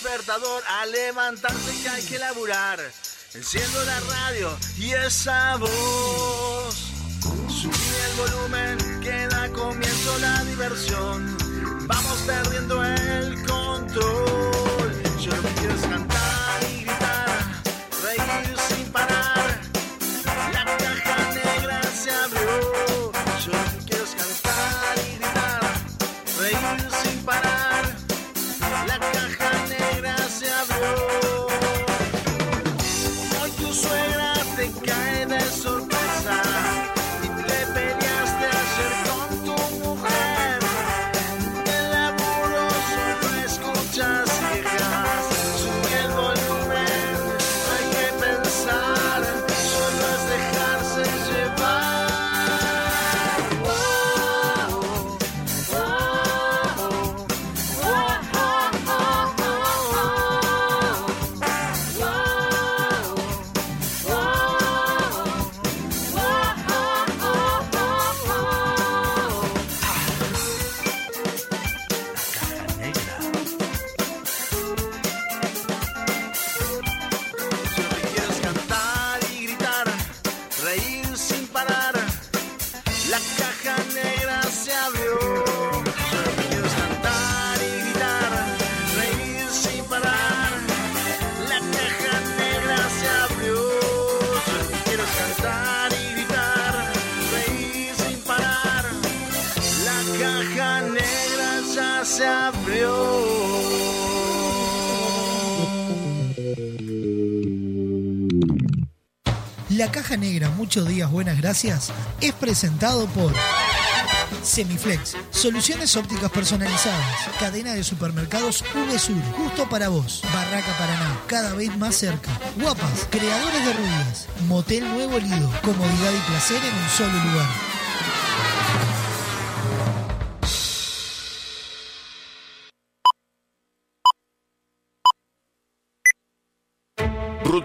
despertador a levantarse que hay que laburar. Enciendo la radio y esa voz. Subí el volumen que da comienzo la diversión. Vamos perdiendo el control. Yo lo que quiero es cantar y gritar, reír Negra, muchos días, buenas gracias, es presentado por Semiflex, soluciones ópticas personalizadas, cadena de supermercados VSUR, justo para vos, Barraca Paraná, cada vez más cerca, Guapas, creadores de rubias, Motel Nuevo Lido, comodidad y placer en un solo lugar.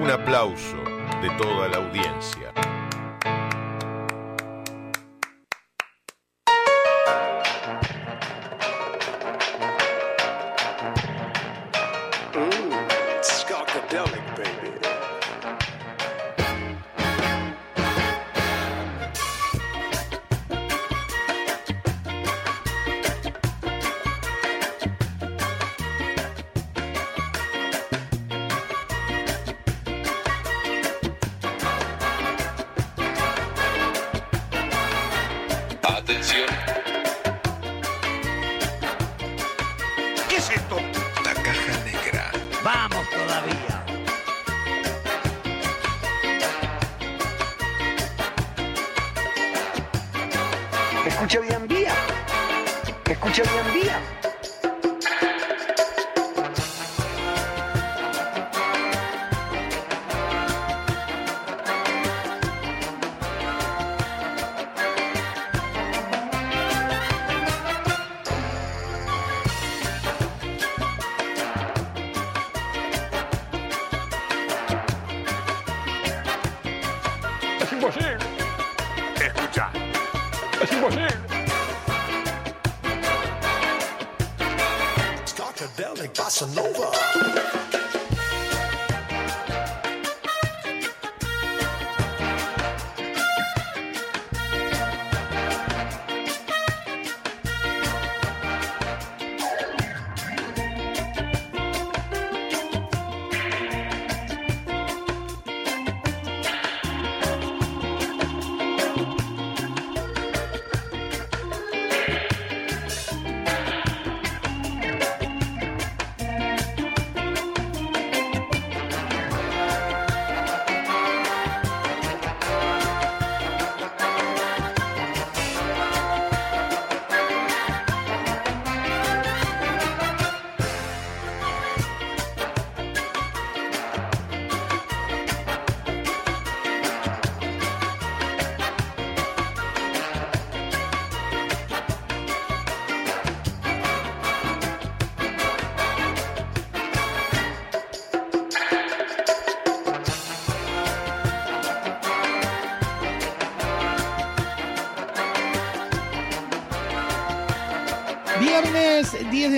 un aplauso de toda la audiencia.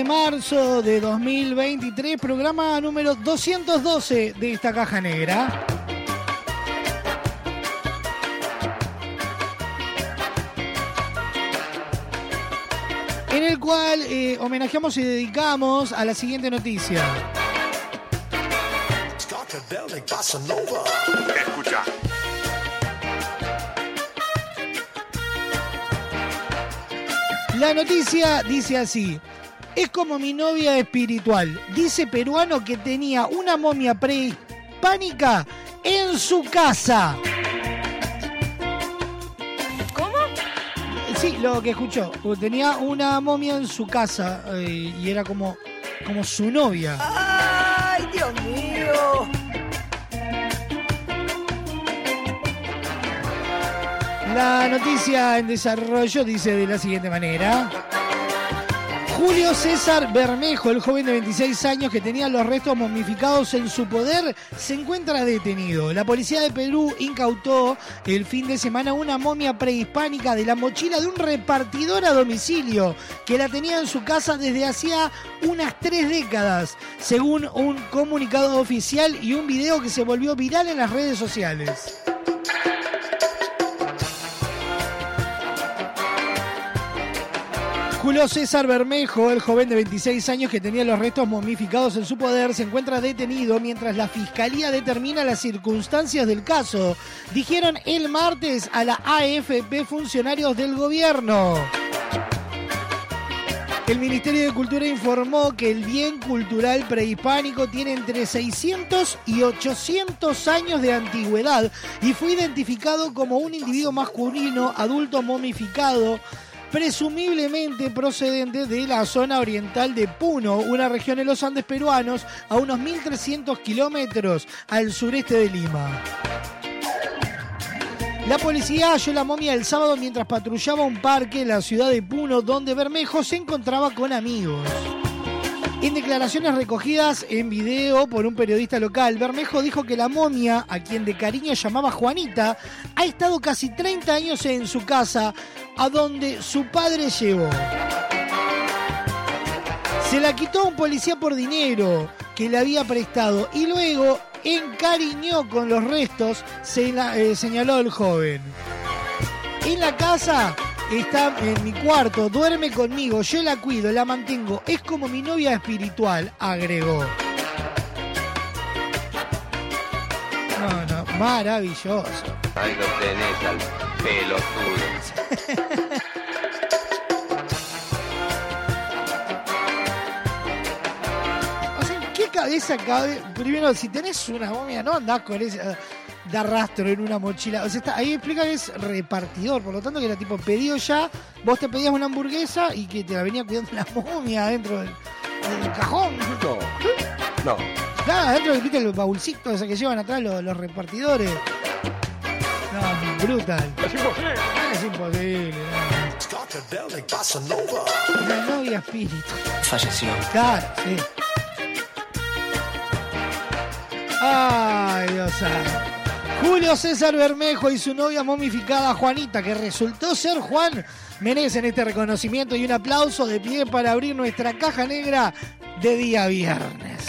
Marzo de 2023, programa número 212 de esta caja negra. En el cual eh, homenajeamos y dedicamos a la siguiente noticia. Escucha. La noticia dice así. Como mi novia espiritual. Dice peruano que tenía una momia prehispánica en su casa. ¿Cómo? Sí, lo que escuchó. Tenía una momia en su casa eh, y era como, como su novia. ¡Ay, Dios mío! La noticia en desarrollo dice de la siguiente manera. Julio César Bermejo, el joven de 26 años que tenía los restos momificados en su poder, se encuentra detenido. La policía de Perú incautó el fin de semana una momia prehispánica de la mochila de un repartidor a domicilio que la tenía en su casa desde hacía unas tres décadas, según un comunicado oficial y un video que se volvió viral en las redes sociales. Julio César Bermejo, el joven de 26 años que tenía los restos momificados en su poder, se encuentra detenido mientras la fiscalía determina las circunstancias del caso. Dijeron el martes a la AFP funcionarios del gobierno. El Ministerio de Cultura informó que el bien cultural prehispánico tiene entre 600 y 800 años de antigüedad y fue identificado como un individuo masculino adulto momificado presumiblemente procedente de la zona oriental de Puno, una región en los Andes peruanos a unos 1.300 kilómetros al sureste de Lima. La policía halló la momia el sábado mientras patrullaba un parque en la ciudad de Puno, donde Bermejo se encontraba con amigos. En declaraciones recogidas en video por un periodista local, Bermejo dijo que la momia, a quien de cariño llamaba Juanita, ha estado casi 30 años en su casa, a donde su padre llevó. Se la quitó a un policía por dinero que le había prestado y luego encariñó con los restos, se la- eh, señaló el joven. En la casa está en mi cuarto, duerme conmigo, yo la cuido, la mantengo, es como mi novia espiritual, agregó. No, no, maravilloso. Ahí lo tenés al pelotudo. O sea, ¿en qué cabeza cabe? Primero, si tenés una momia, no andás con eh, da rastro en una mochila. O sea, está- ahí explica que es repartidor, por lo tanto que era tipo pedido ya, vos te pedías una hamburguesa y que te la venía cuidando la momia dentro del, del cajón. No. No. Claro, adentro viste el baúlcito ese que llevan atrás los, los repartidores. No, brutal. Es imposible. Es imposible. no. Una novia espíritu. Falleció. Claro, sí. Ay, Dios santo. Julio César Bermejo y su novia momificada Juanita, que resultó ser Juan, merecen este reconocimiento y un aplauso de pie para abrir nuestra caja negra de día viernes.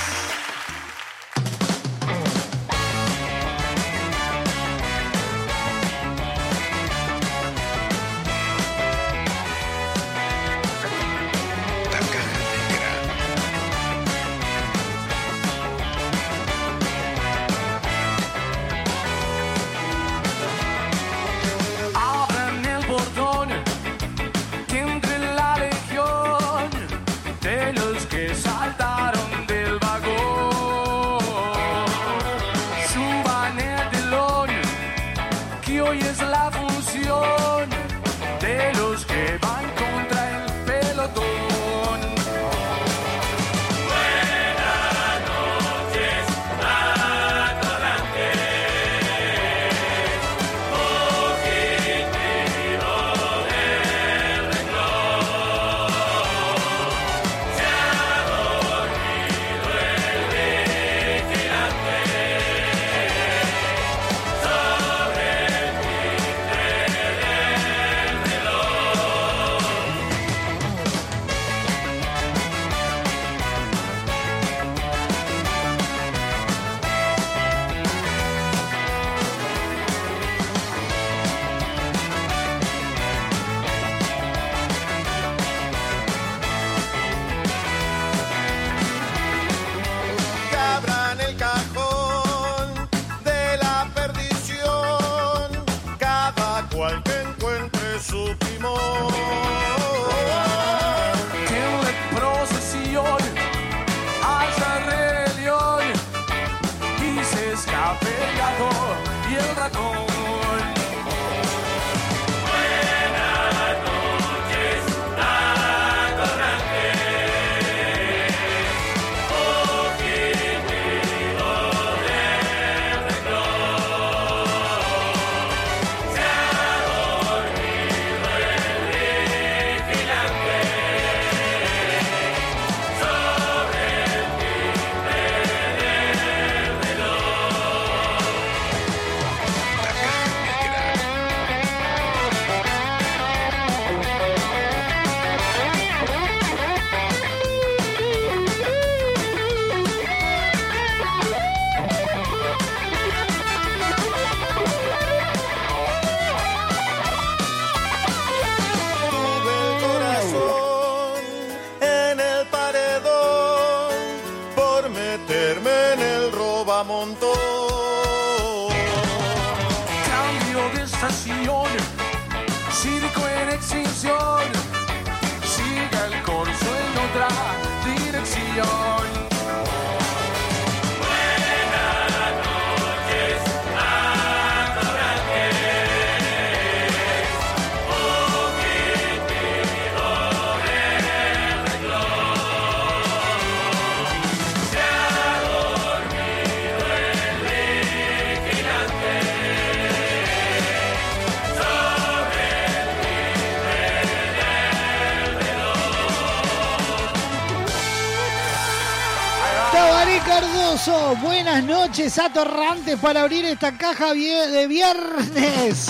Noches, atorrantes para abrir esta caja de viernes.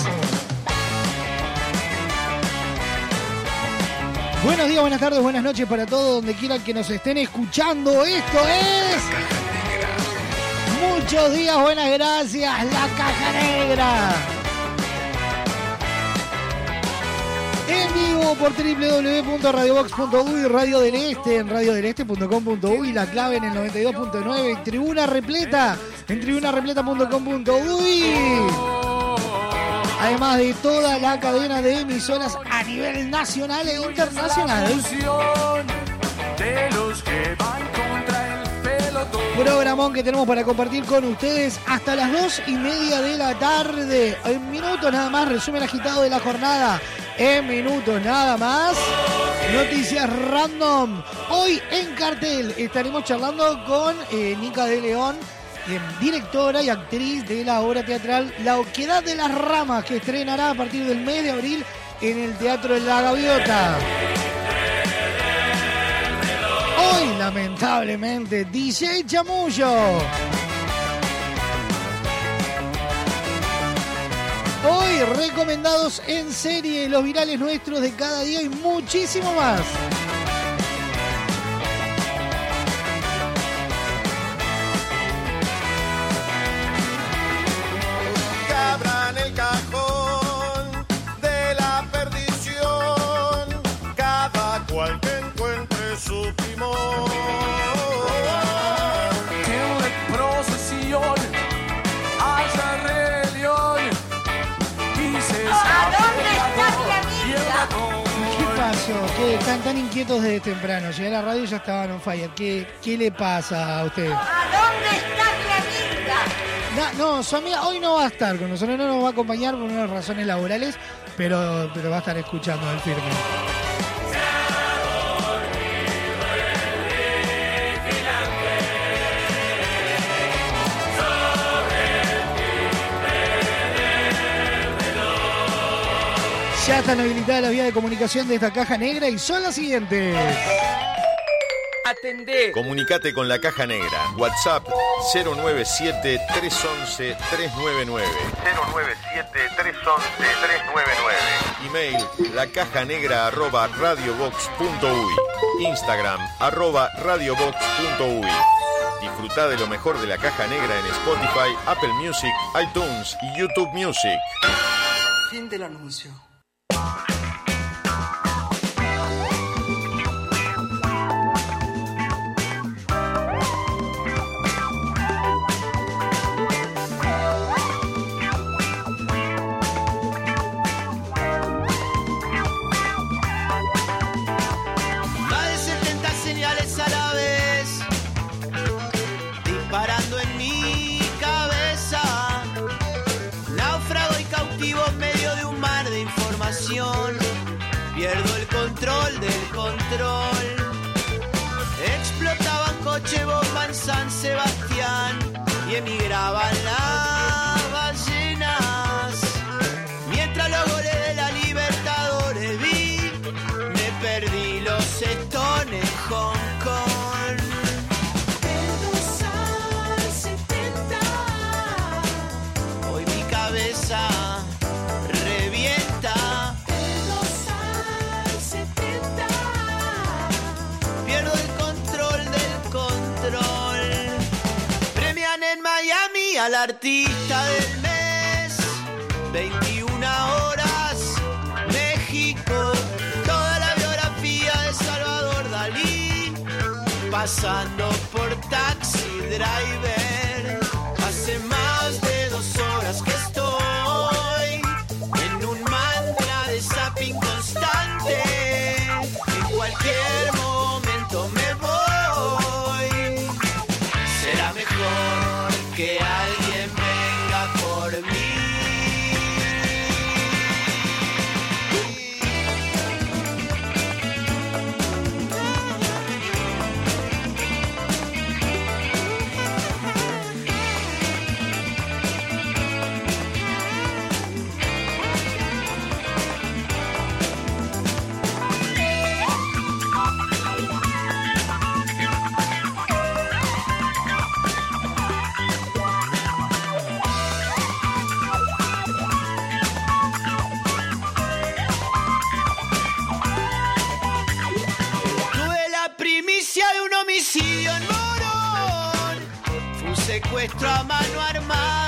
Buenos días, buenas tardes, buenas noches para todos, donde quieran que nos estén escuchando. Esto es. Muchos días, buenas gracias, la caja negra. En vivo por www.radiobox.uy, Radio del Este, en radiodeleste.com.uy, la clave en el 92.9, y tribuna repleta, en tribunarepleta.com.uy. Además de toda la cadena de emisoras a nivel nacional e internacional. Programón que tenemos para compartir con ustedes hasta las dos y media de la tarde. En minutos nada más, resumen agitado de la jornada. En minutos nada más. Noticias random. Hoy en cartel estaremos charlando con eh, Nica de León, directora y actriz de la obra teatral La Oquedad de las Ramas, que estrenará a partir del mes de abril en el Teatro de la Gaviota. Hoy, lamentablemente, DJ Chamullo. Hoy, recomendados en serie, los virales nuestros de cada día y muchísimo más. Tan inquietos desde temprano? Llegué a la radio y ya estaban on fire. ¿Qué, qué le pasa a usted? ¿A dónde está? Na- no, su amiga hoy no va a estar con nosotros, no nos va a acompañar por unas razones laborales, pero, pero va a estar escuchando el firme. Ya están habilitadas las vías de comunicación de esta caja negra y son las siguientes. Atendé. Comunicate con la Caja Negra. WhatsApp 097-311-399. 097-311-399. Email lacajanegra arroba radiobox.uy. Instagram arroba radiobox.uy. Disfruta de lo mejor de la Caja Negra en Spotify, Apple Music, iTunes y YouTube Music. Fin del anuncio. Explotaban coche bomba en San Sebastián y emigraban artista del mes. 21 horas, México. Toda la biografía de Salvador Dalí. Pasando por taxi driver. Secuestro a mano armada.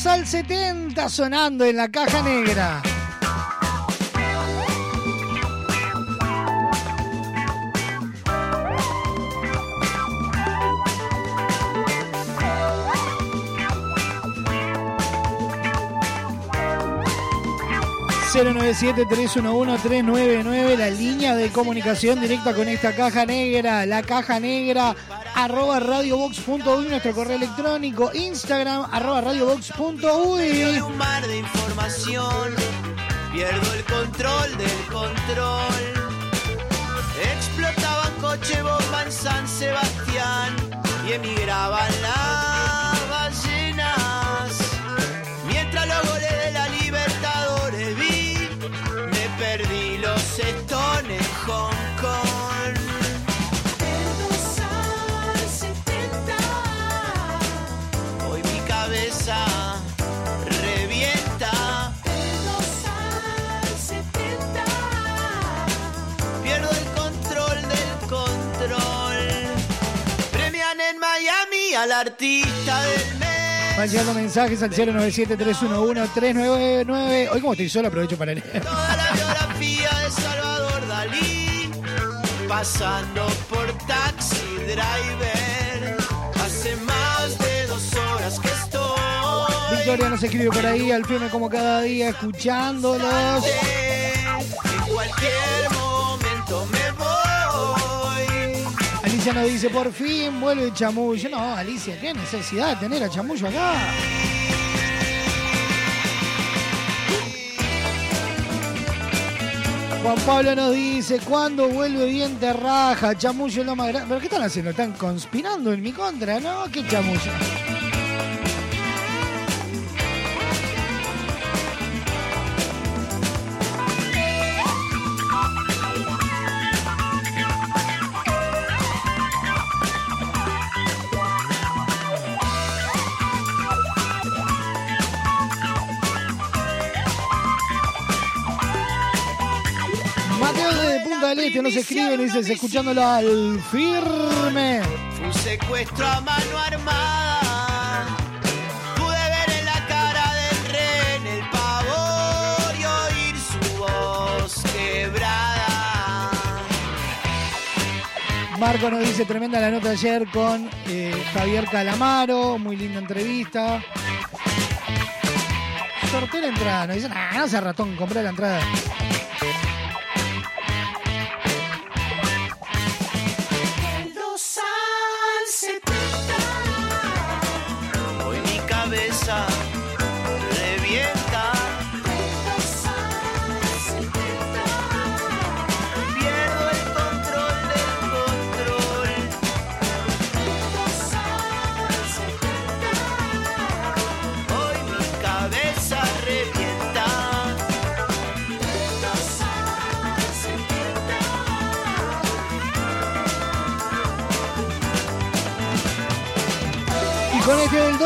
Del 2 al 70 sonando en la caja negra. ...097-311-399... ...la línea de comunicación directa con esta caja negra... ...la caja negra... ...arroba radiobox.uy... ...nuestro correo electrónico... ...instagram... ...arroba radiobox.uy... un mar de información. Pierdo el control del control. Explotaban coche bomba en San Sebastián y emigraban las artista del mes. Van llegando mensajes al 097-311-399... Hoy como estoy solo aprovecho para leer. Toda la biografía de Salvador Dalí. Pasando por taxi driver. Hace más de dos horas que estoy. Victoria nos escribe por ahí, al firme como cada día, escuchándolos. En cualquier momento Alicia nos dice, por fin vuelve Chamullo. No, Alicia, qué necesidad de tener a Chamullo acá. Juan Pablo nos dice, ¿cuándo vuelve bien Terraja? Chamullo es lo más grande. ¿Pero qué están haciendo? ¿Están conspirando en mi contra? No, qué chamullo. Del Este nos escribe y dice, escuchándolo al firme. Un secuestro a mano armada. Pude ver en la cara del rehén el pavor y oír su voz quebrada. Marco nos dice, tremenda la nota ayer con eh, Javier Calamaro, muy linda entrevista. Sorteé la entrada, nos dicen, ah, no sea ratón, compré la entrada.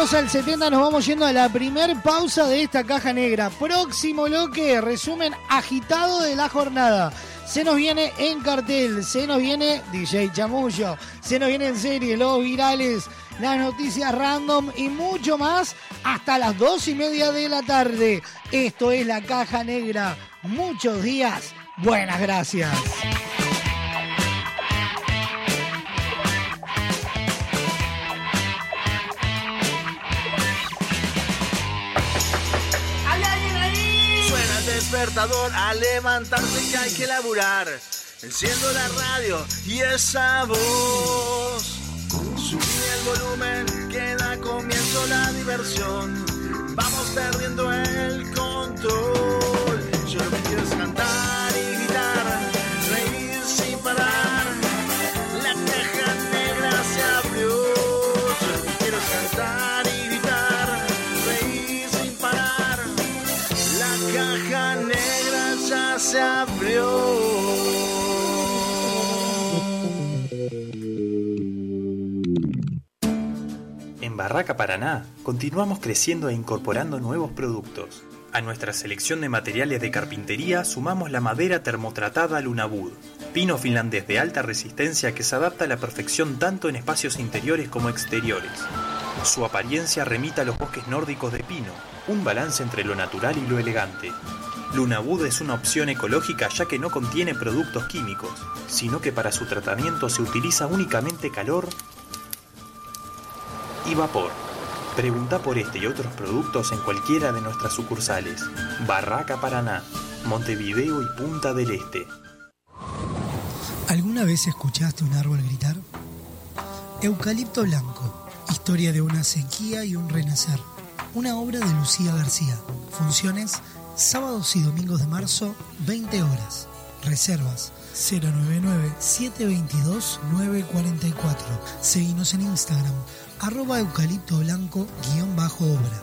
Con del 2 al 70 nos vamos yendo a la primer pausa de esta caja negra. Próximo bloque, resumen agitado de la jornada. Se nos viene en cartel, se nos viene DJ Chamullo, se nos viene en serie, los virales, las noticias random y mucho más hasta las dos y media de la tarde. Esto es la caja negra. Muchos días. Buenas gracias. A levantarse que hay que laburar. Enciendo la radio y esa voz. Subí el volumen que da comienzo la diversión. Vamos perdiendo el control. Yo lo que quiero es cantar En Barraca Paraná continuamos creciendo e incorporando nuevos productos. A nuestra selección de materiales de carpintería sumamos la madera termotratada Lunabud, pino finlandés de alta resistencia que se adapta a la perfección tanto en espacios interiores como exteriores. Su apariencia remita a los bosques nórdicos de pino, un balance entre lo natural y lo elegante. Lunabud es una opción ecológica ya que no contiene productos químicos, sino que para su tratamiento se utiliza únicamente calor y vapor. Pregunta por este y otros productos en cualquiera de nuestras sucursales. Barraca Paraná, Montevideo y Punta del Este. ¿Alguna vez escuchaste un árbol gritar? Eucalipto Blanco, historia de una sequía y un renacer. Una obra de Lucía García. Funciones sábados y domingos de marzo, 20 horas. Reservas 099-722-944. Seguimos en Instagram, arroba eucalipto blanco guion bajo obra.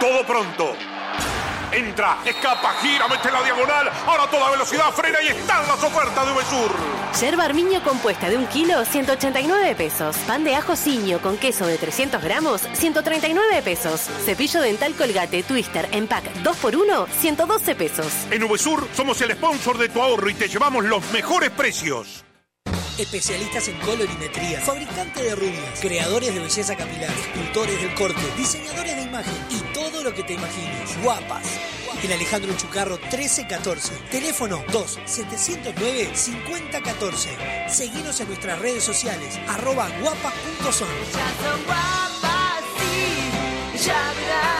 Todo pronto. Entra, escapa, gira, mete la diagonal. Ahora toda velocidad frena y están las ofertas de Uvesur. Yerba armiño compuesta de un kilo, 189 pesos. Pan de ajo ciño con queso de 300 gramos, 139 pesos. Cepillo dental colgate twister en pack 2x1, 112 pesos. En Uvesur somos el sponsor de tu ahorro y te llevamos los mejores precios. Especialistas en colorimetría, fabricantes de rubias, creadores de belleza capilar, escultores del corte, diseñadores de imagen y todo lo que te imagines. Guapas. En Alejandro Chucarro 1314. Teléfono 2-709-5014. Seguinos en nuestras redes sociales, arroba guapas.son. Ya son guapas, sí, ya verás.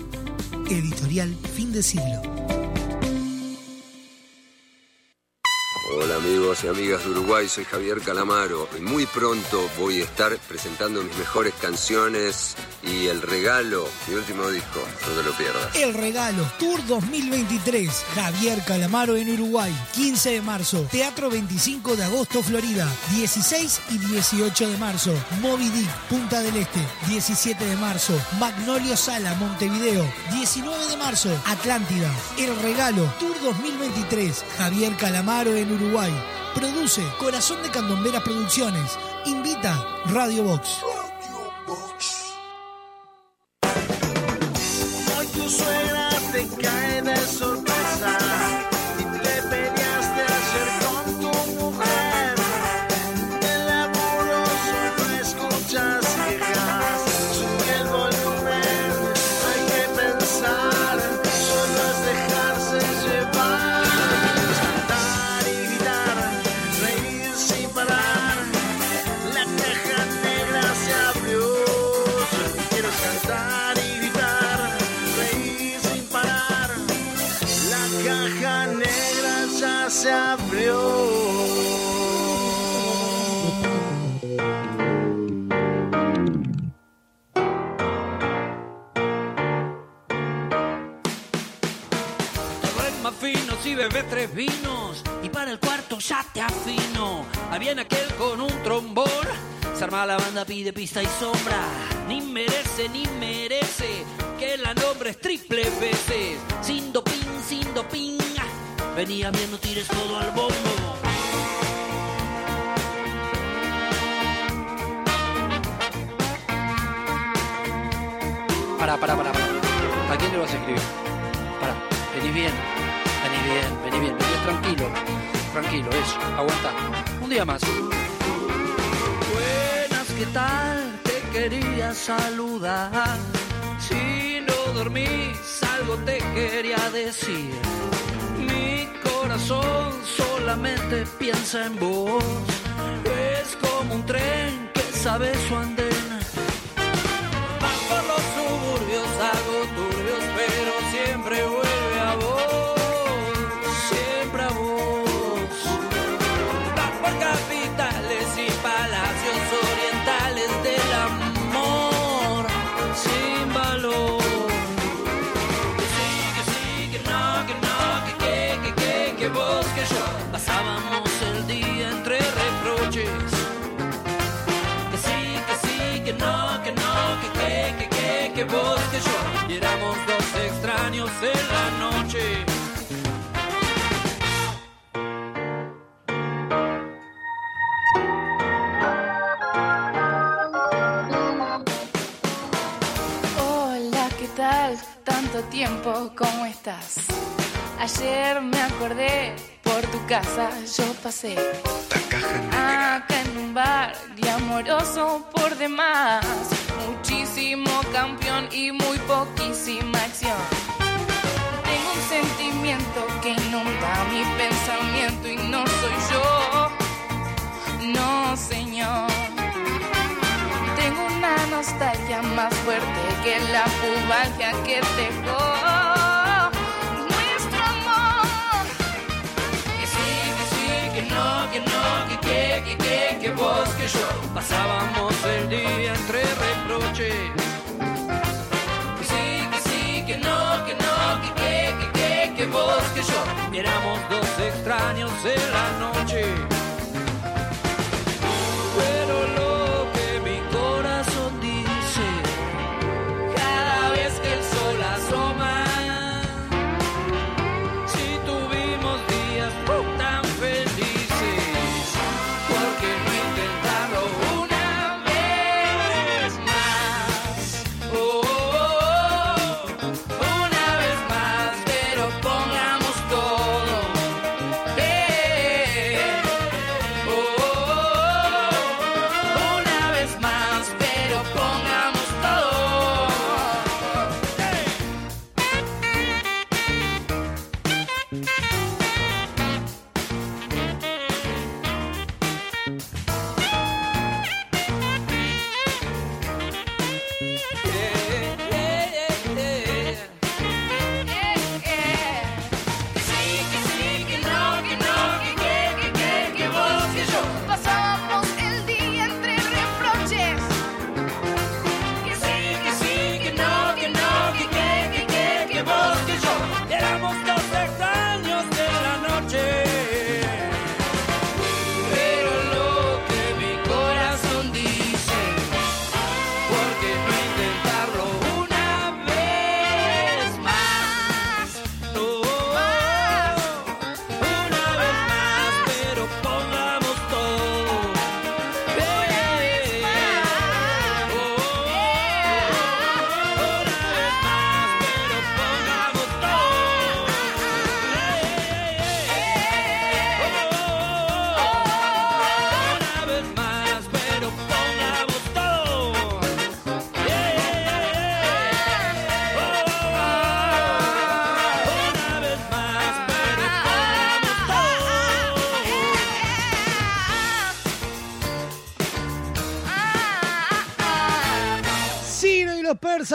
Editorial Fin de Siglo. Hola amigos, y amigas de Uruguay, soy Javier Calamaro y muy pronto voy a estar presentando mis mejores canciones y el regalo, mi último disco, no te lo pierdas. El regalo Tour 2023. Javier Calamaro en Uruguay. 15 de marzo. Teatro 25 de agosto, Florida. 16 y 18 de marzo. Moby Dick, Punta del Este. 17 de marzo. Magnolio Sala, Montevideo. 19 de marzo. Atlántida. El regalo Tour 2023. Javier Calamaro en Uruguay. Produce Corazón de Candomberas Producciones. Invita Radio Box. Ya te afino. Ahí viene aquel con un trombón. Se arma la banda, pide pista y sombra. Ni merece, ni merece que la nombre es triple veces. Sin doping, sin doping. Venía bien, no tires todo al bombo. Pará, pará, pará, pará. ¿A quién le vas a escribir? Pará, vení bien, vení bien, vení bien, vení tranquilo, tranquilo, eso, aguanta. Un día más. Buenas, ¿qué tal? Te quería saludar. Si no dormís, algo te quería decir. Mi corazón solamente piensa en vos. Es como un tren que sabe su andén. No, que no, que que, que, que, que vos, que yo. Y éramos dos extraños en la noche. Hola, ¿qué tal? Tanto tiempo, ¿cómo estás? Ayer me acordé, por tu casa yo pasé. Acá en un bar glamoroso por demás. Muchísimo campeón y muy poquísima acción. Tengo un sentimiento que inunda mi pensamiento y no soy yo. No, señor. Tengo una nostalgia más fuerte que la pubalgia que dejó Pasábamos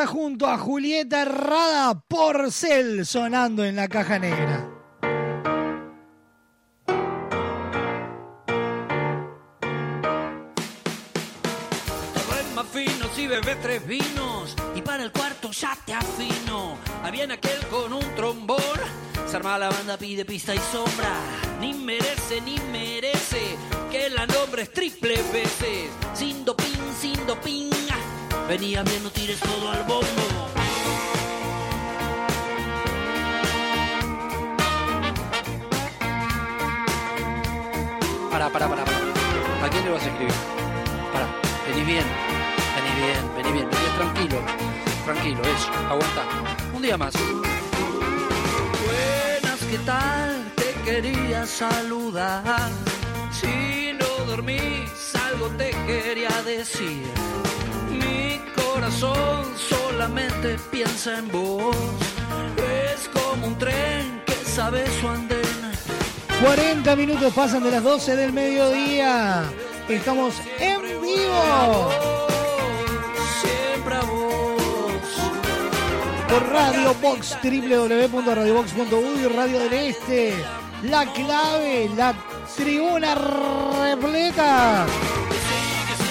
Junto a Julieta Rada Porcel sonando en la caja negra. Todo es más fino si bebes tres vinos y para el cuarto ya te afino. Ahí viene aquel con un trombón. Se arma la banda, pide pista y sombra. Ni merece, ni merece que la nombres triple veces. Sin doping, sin doping. Venía bien, no tires todo al bombo. Para, para, para, para. ¿A quién le vas a escribir? Para, vení bien, vení bien, vení bien, vení tranquilo, tranquilo, eso, aguanta. Un día más. Buenas, ¿qué tal? Te quería saludar. Si no dormís, algo te quería decir. Corazón solamente piensa en vos. Es como un tren que sabe su andén. 40 minutos pasan de las 12 del mediodía. Estamos en vivo Siempre a vos. por Radio Box, www.radiobox.uy, Radio del Este, La Clave, la tribuna repleta.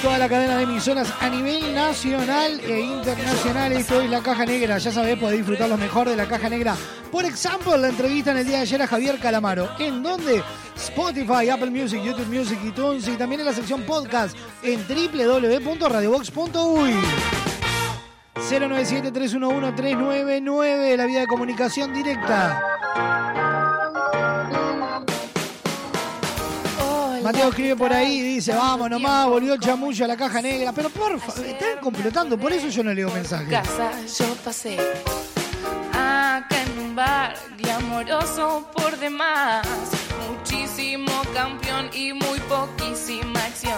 Toda la cadena de emisoras a nivel nacional e internacional. Esto es La Caja Negra. Ya sabés, podés disfrutar lo mejor de La Caja Negra. Por ejemplo, la entrevista en el día de ayer a Javier Calamaro. ¿En dónde? Spotify, Apple Music, YouTube Music, iTunes y también en la sección podcast en www.radiobox.uy. 097-311-399, la vía de comunicación directa. Mateo escribe por ahí y dice, vamos nomás, volvió el chamullo a la caja negra. Pero por favor, están complotando, por eso yo no leo mensajes. casa yo pasé acá en un bar glamoroso por demás muchísimo campeón y muy poquísima acción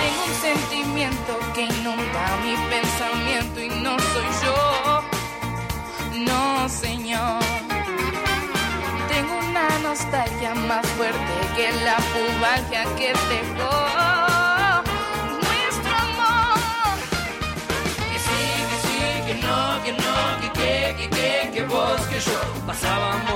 tengo un sentimiento que inunda mi pensamiento y no soy yo no señor nostalgia más fuerte que la pubalgia que dejó nuestro amor que sí, que sí, que no, que no, que que, que que, que vos, que yo. Pasábamos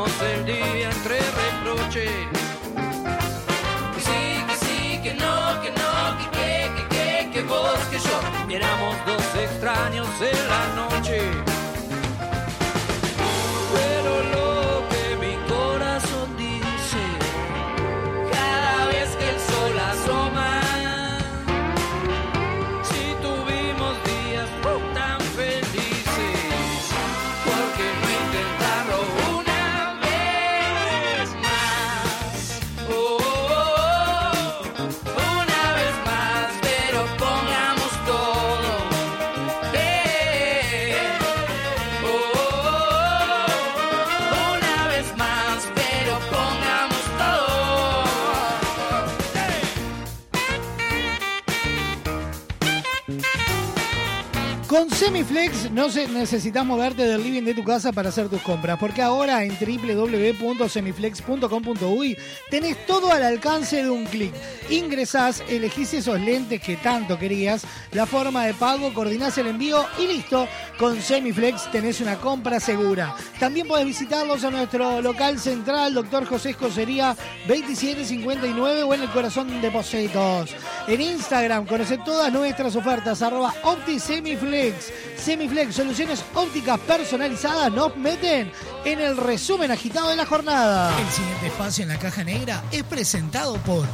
Semiflex no se, necesitas moverte del living de tu casa para hacer tus compras, porque ahora en www.semiflex.com.uy tenés todo al alcance de un clic. Ingresás, elegís esos lentes que tanto querías, la forma de pago, coordinás el envío y listo. Con Semiflex tenés una compra segura. También podés visitarlos a nuestro local central, Doctor José Escocería 2759 o en el corazón de Positos. En Instagram conocé todas nuestras ofertas, arroba OptiSemiflex. Semiflex, soluciones ópticas personalizadas, nos meten en el resumen agitado de la jornada. El siguiente espacio en la caja negra es presentado por...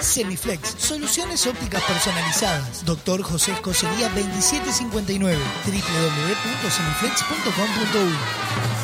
Semiflex, soluciones ópticas personalizadas. Doctor José Escocería 2759, www.semiflex.com.uy.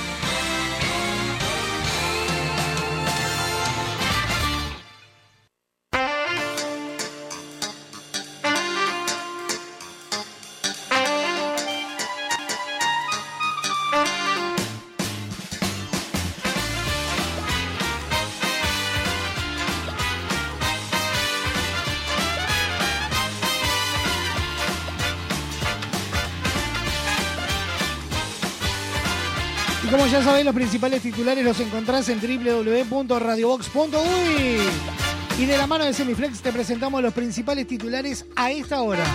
Los principales titulares los encontrás en www.radiobox.uy. Y de la mano de Semiflex te presentamos los principales titulares a esta hora.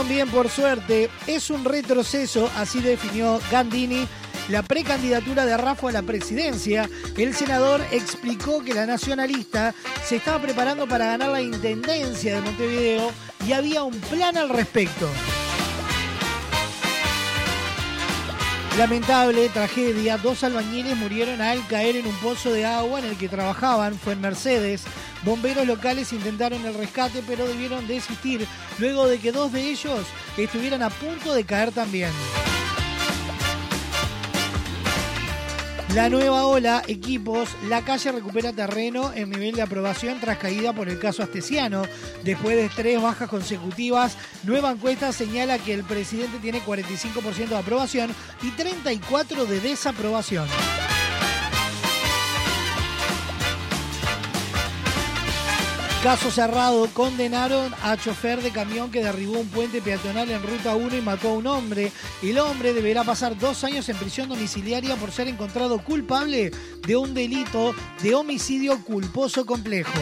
Bien por suerte. Es un retroceso, así definió Gandini la precandidatura de Rafa a la presidencia. El senador explicó que la nacionalista se estaba preparando para ganar la intendencia de Montevideo y había un plan al respecto. Lamentable tragedia, dos albañiles murieron al caer en un pozo de agua en el que trabajaban, fue en Mercedes. Bomberos locales intentaron el rescate pero debieron desistir luego de que dos de ellos estuvieran a punto de caer también. La nueva ola, equipos, la calle recupera terreno en nivel de aprobación tras caída por el caso Astesiano. Después de tres bajas consecutivas, nueva encuesta señala que el presidente tiene 45% de aprobación y 34% de desaprobación. Caso cerrado, condenaron a chofer de camión que derribó un puente peatonal en Ruta 1 y mató a un hombre. El hombre deberá pasar dos años en prisión domiciliaria por ser encontrado culpable de un delito de homicidio culposo complejo.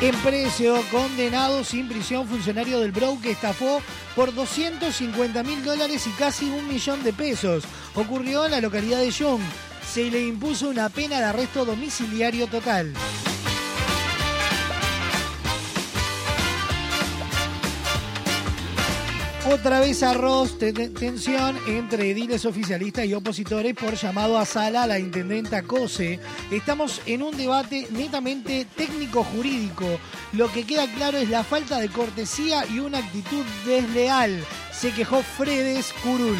En precio, condenado sin prisión, funcionario del Brow que estafó por 250 mil dólares y casi un millón de pesos. Ocurrió en la localidad de Young se le impuso una pena de arresto domiciliario total. Otra vez arroz, tensión entre ediles oficialistas y opositores por llamado a sala a la intendenta Cose. Estamos en un debate netamente técnico-jurídico. Lo que queda claro es la falta de cortesía y una actitud desleal. Se quejó Fredes Curul.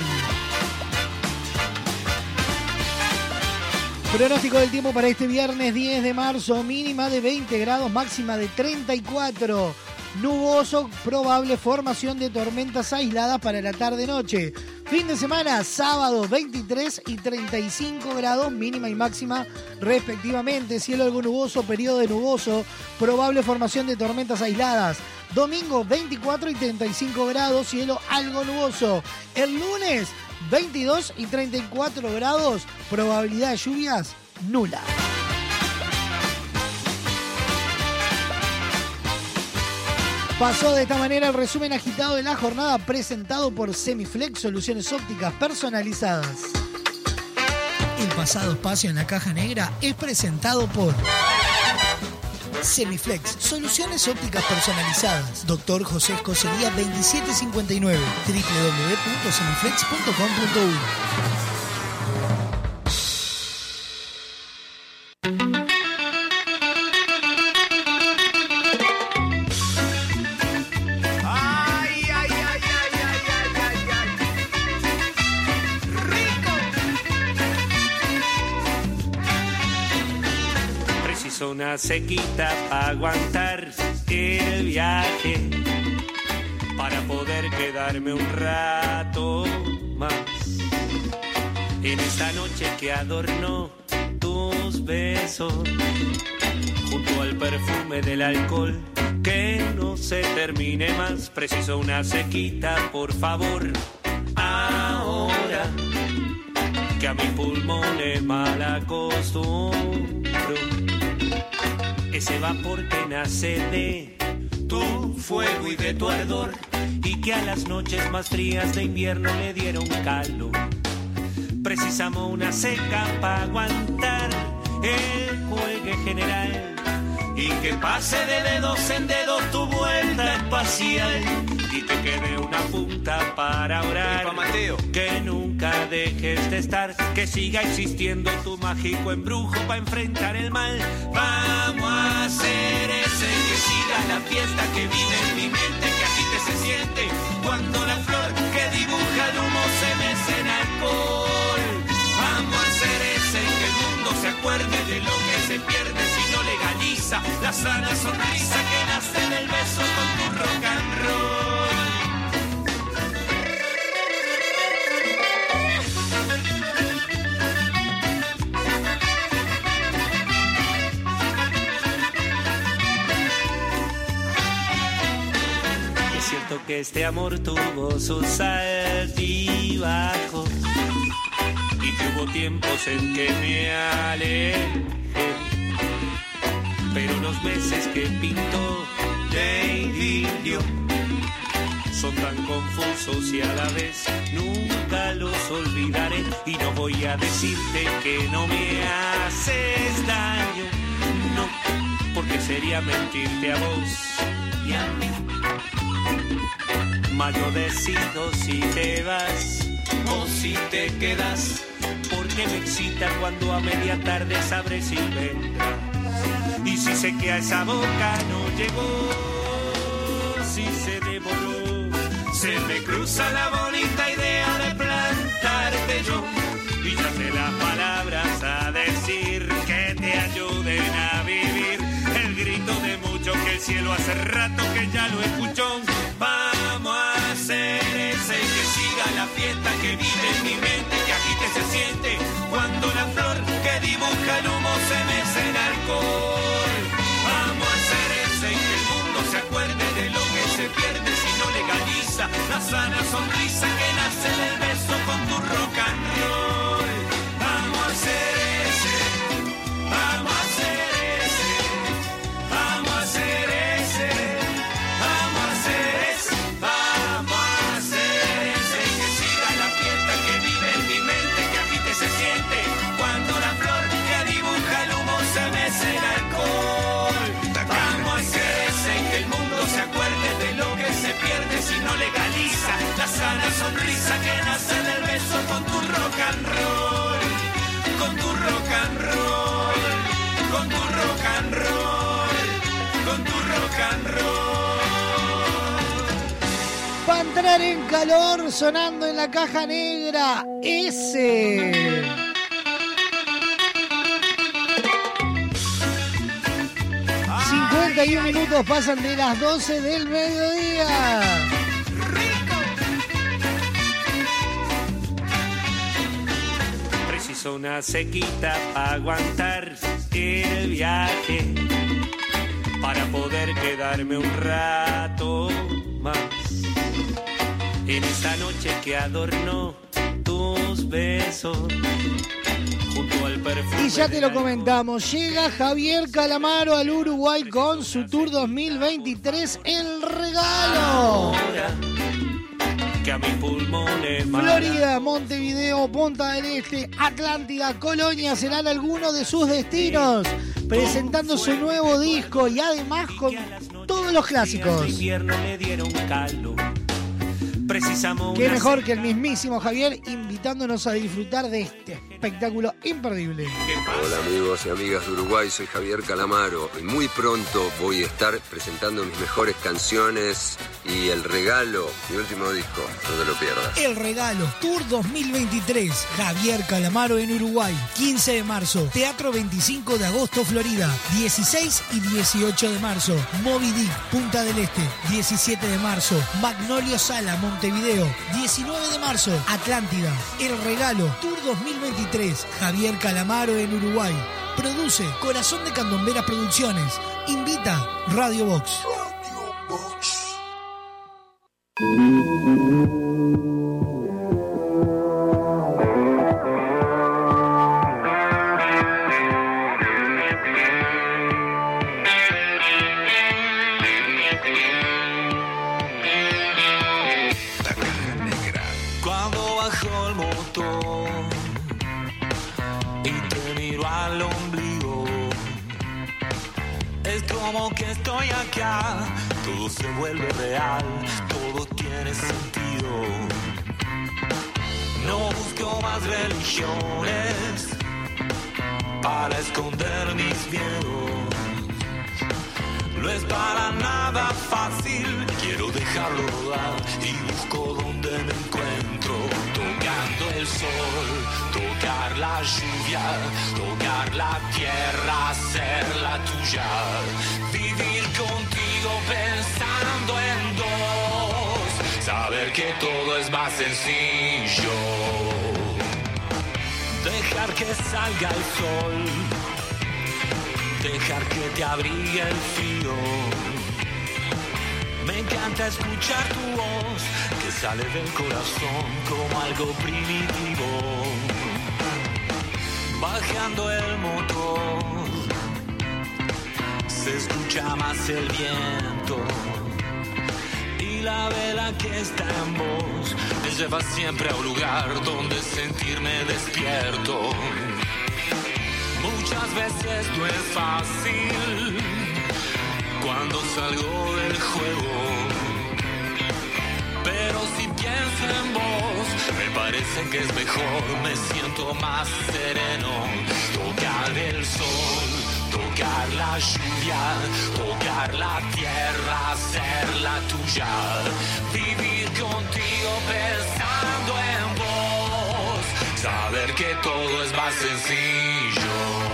Pronóstico del tiempo para este viernes 10 de marzo, mínima de 20 grados, máxima de 34. Nuboso, probable formación de tormentas aisladas para la tarde-noche. Fin de semana, sábado 23 y 35 grados, mínima y máxima respectivamente. Cielo algo nuboso, periodo de nuboso, probable formación de tormentas aisladas. Domingo 24 y 35 grados, cielo algo nuboso. El lunes 22 y 34 grados, probabilidad de lluvias nula. Pasó de esta manera el resumen agitado de la jornada presentado por Semiflex Soluciones Ópticas Personalizadas. El pasado espacio en la caja negra es presentado por Semiflex, soluciones ópticas personalizadas. Doctor José Escocería 2759, www.semiflex.com.uy. sequita para aguantar el viaje, para poder quedarme un rato más. En esta noche que adornó tus besos, junto al perfume del alcohol, que no se termine más. Preciso una sequita, por favor, ahora que a mis pulmones mal acostumbro ese vapor que nace de tu fuego y de tu ardor y que a las noches más frías de invierno le dieron calor. Precisamos una seca para aguantar el juegue general y que pase de dedos en dedos tu vuelta espacial y que quede una punta para orar. Que nunca dejes de estar, que siga existiendo tu mágico embrujo para enfrentar el mal. Vamos a hacer ese que siga la fiesta que vive en mi mente, que así te se siente cuando la flor que dibuja el humo se mece en alcohol. Vamos a hacer ese que el mundo se acuerde de lo que se pierde la sana sonrisa que nace del beso con tu rock and roll. Es cierto que este amor tuvo sus altibajos y que hubo tiempos en que me alejé. Pero los meses que pintó de idilio son tan confusos y a la vez nunca los olvidaré. Y no voy a decirte que no me haces daño, no, porque sería mentirte a vos y a mí. Mas yo decido si te vas o si te quedas, porque me excita cuando a media tarde sabré si vendrás. Y si sé que a esa boca no llegó, si se devoró, se me cruza la bonita idea de plantarte yo. Y ya sé las palabras a decir que te ayuden a vivir. El grito de muchos que el cielo hace rato que ya lo escuchó. Vamos a hacer ese la fiesta que vive en mi mente, que agite se siente cuando la flor que dibuja el humo se mece en alcohol. Vamos a hacer ese y que el mundo se acuerde de lo que se pierde si no legaliza la sana sonrisa que nace del beso con tu rock and roll. En calor sonando en la caja negra. Ese. ...51 minutos pasan de las 12 del mediodía. Preciso una sequita para aguantar el viaje, para poder quedarme un rato más. En esta noche que adornó tus besos, junto al perfume. Y ya te lo comentamos, llega Javier Calamaro al Uruguay con su Tour 2023, el regalo. que a mis pulmones mala. Florida, Montevideo, Punta del Este, Atlántida, Colonia serán algunos de sus destinos, presentando su nuevo disco y además con todos los clásicos. invierno me dieron calor. Precisamos Qué mejor que el mismísimo Javier invitándonos a disfrutar de este espectáculo imperdible. Hola amigos y amigas de Uruguay, soy Javier Calamaro y muy pronto voy a estar presentando mis mejores canciones y el regalo, mi último disco, no te lo pierdas. El regalo Tour 2023, Javier Calamaro en Uruguay, 15 de marzo, Teatro 25 de agosto, Florida, 16 y 18 de marzo, Moby Dick, Punta del Este, 17 de marzo, Magnolio Sala, Montevideo, 19 de marzo, Atlántida, El regalo Tour 2023, Javier Calamaro en Uruguay, produce Corazón de Candomberas Producciones, invita Radio Box. Cuando religiones para esconder mis miedos. No es para nada fácil, quiero dejarlo y busco donde me encuentro, tocando el sol, tocar la lluvia, tocar la tierra, hacerla tuya, vivir contigo pensando en dos, saber que todo es más sencillo, dejar que salga el sol, dejar que te abrigue el frío. Me encanta escuchar tu voz que sale del corazón como algo primitivo. Bajando el motor, se escucha más el viento. La vela que está en vos me lleva siempre a un lugar donde sentirme despierto. Muchas veces no es fácil cuando salgo del juego. Pero si pienso en vos, me parece que es mejor, me siento más sereno. Tocar el sol, tocar la lluvia, tocar la tierra, hacerla tuya. Vivir contigo pensando en vos, saber que todo es más sencillo.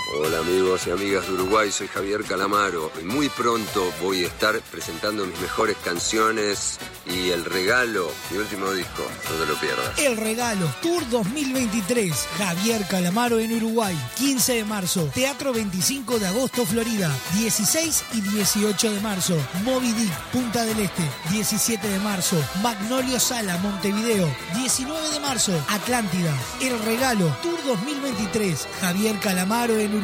Hola amigos y amigas de Uruguay, soy Javier Calamaro y muy pronto voy a estar presentando mis mejores canciones y el regalo, mi último disco, no te lo pierdas. El regalo Tour 2023 Javier Calamaro en Uruguay 15 de marzo Teatro 25 de agosto Florida 16 y 18 de marzo Moby Dick Punta del Este 17 de marzo Magnolio Sala Montevideo 19 de marzo Atlántida El regalo Tour 2023 Javier Calamaro en Uruguay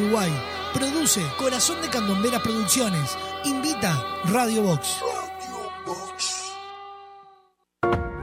Produce Corazón de Candomberas Producciones. Invita Radio Box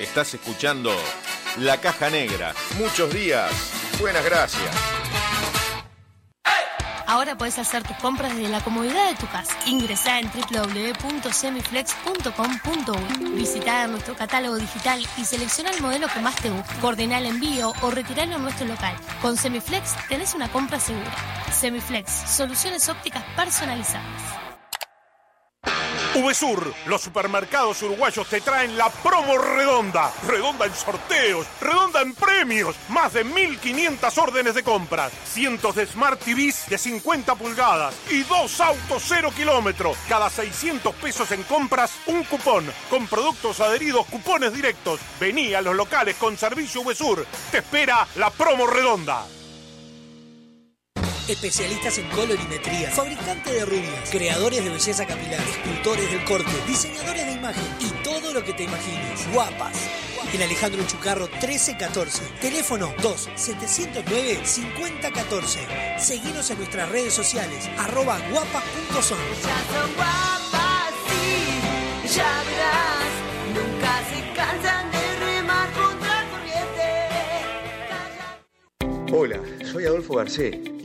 Estás escuchando La Caja Negra. Muchos días. Buenas gracias. Ahora puedes hacer tus compras desde la comodidad de tu casa. Ingresá en www.semiflex.com.uy. Visita nuestro catálogo digital y selecciona el modelo que más te guste. Coordina el envío o retirarlo en nuestro local. Con Semiflex tenés una compra segura. Semiflex, soluciones ópticas personalizadas. VSUR, los supermercados uruguayos te traen la promo redonda. Redonda en sorteos, redonda en premios. Más de 1500 órdenes de compras. Cientos de Smart TVs de 50 pulgadas y dos autos cero kilómetros. Cada 600 pesos en compras, un cupón. Con productos adheridos, cupones directos. Vení a los locales con servicio VSUR. Te espera la promo redonda. Especialistas en colorimetría, fabricante de rubias, creadores de belleza capilar, escultores del corte, diseñadores de imagen y todo lo que te imagines. Guapas. En Alejandro Chucarro 1314. Teléfono 2-709-5014. Seguinos en nuestras redes sociales, arroba guapas.son. Ya son guapas, sí, ya verás. Nunca se cansan de remar contra corriente. Hola, soy Adolfo Garcé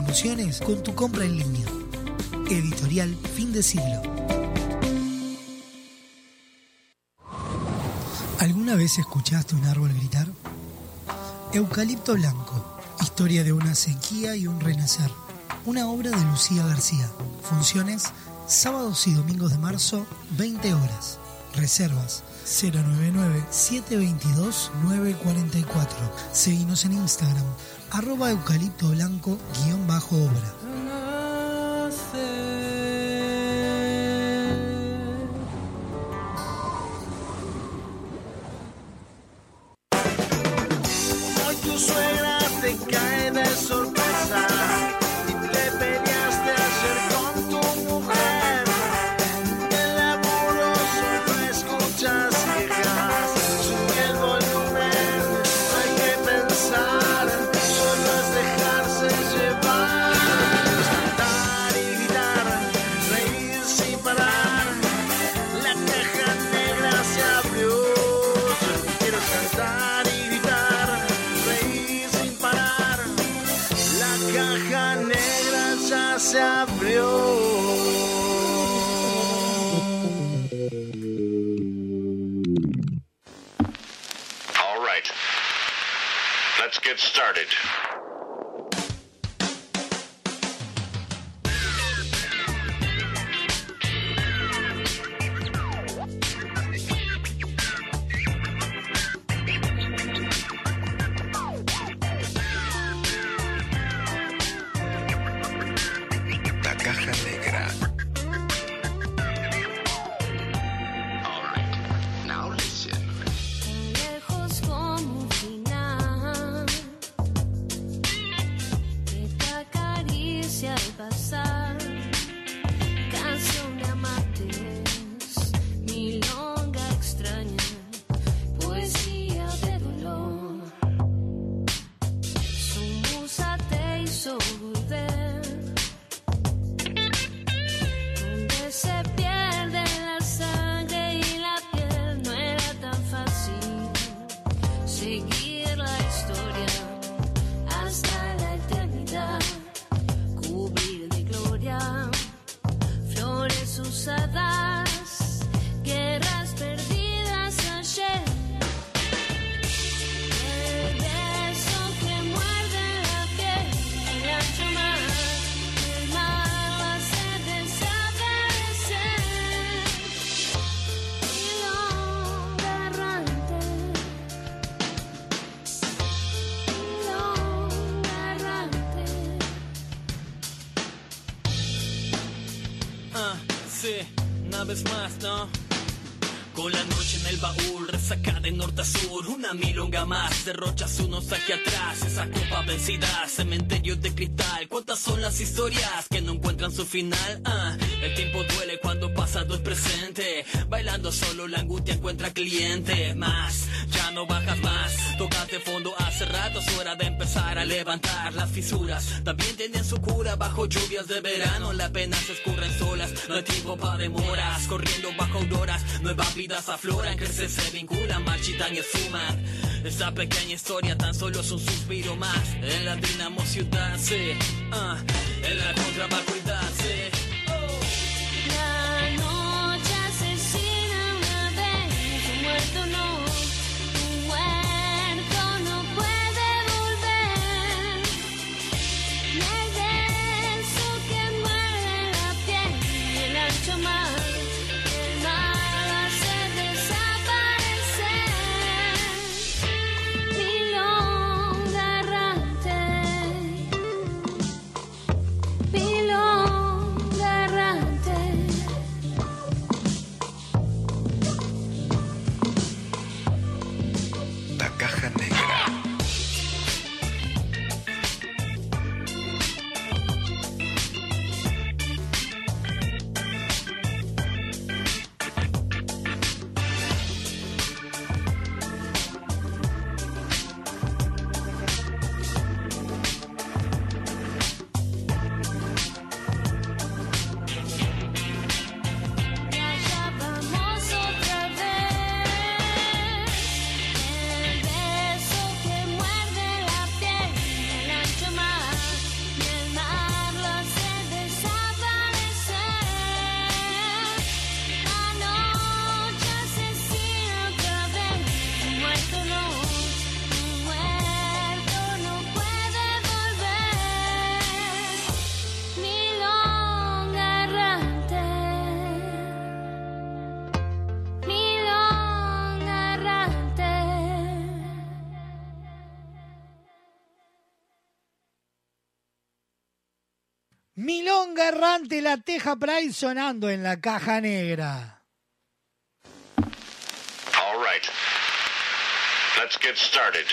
promociones con tu compra en línea. Editorial Fin de Siglo. ¿Alguna vez escuchaste un árbol gritar? Eucalipto Blanco, historia de una sequía y un renacer. Una obra de Lucía García. Funciones sábados y domingos de marzo, 20 horas. Reservas 099-722-944. Seguimos en Instagram, arroba eucalipto blanco guion bajo obra. Levantar las fisuras, también tienen su cura bajo lluvias de verano, las penas se escurren solas, no hay tiempo para demoras, corriendo bajo auroras, nuevas vidas afloran, crecen, se vinculan, marchitan y esfuman. Esa pequeña historia tan solo es un suspiro más. En la dinamo ciudad, sí, ah, en la contra Milonga errante, la Teja Pride sonando en la caja negra. All right. Let's get started.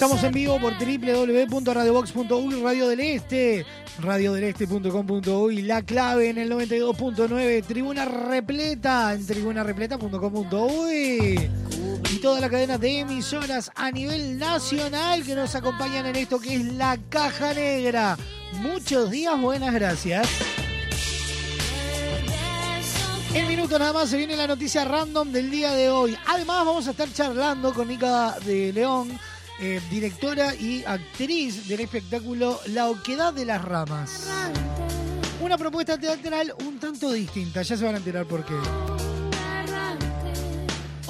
Estamos en vivo por www.radiobox.uy, Radio del Este, radiodeleste.com.uy, la clave en el 92.9, tribuna repleta en tribunarepleta.com.uy y toda la cadena de emisoras a nivel nacional que nos acompañan en esto que es la caja negra. Muchos días, buenas gracias. En minutos nada más se viene la noticia random del día de hoy. Además vamos a estar charlando con Nica de León, eh, directora y actriz del espectáculo La Oquedad de las Ramas. Una propuesta teatral un tanto distinta, ya se van a enterar por qué.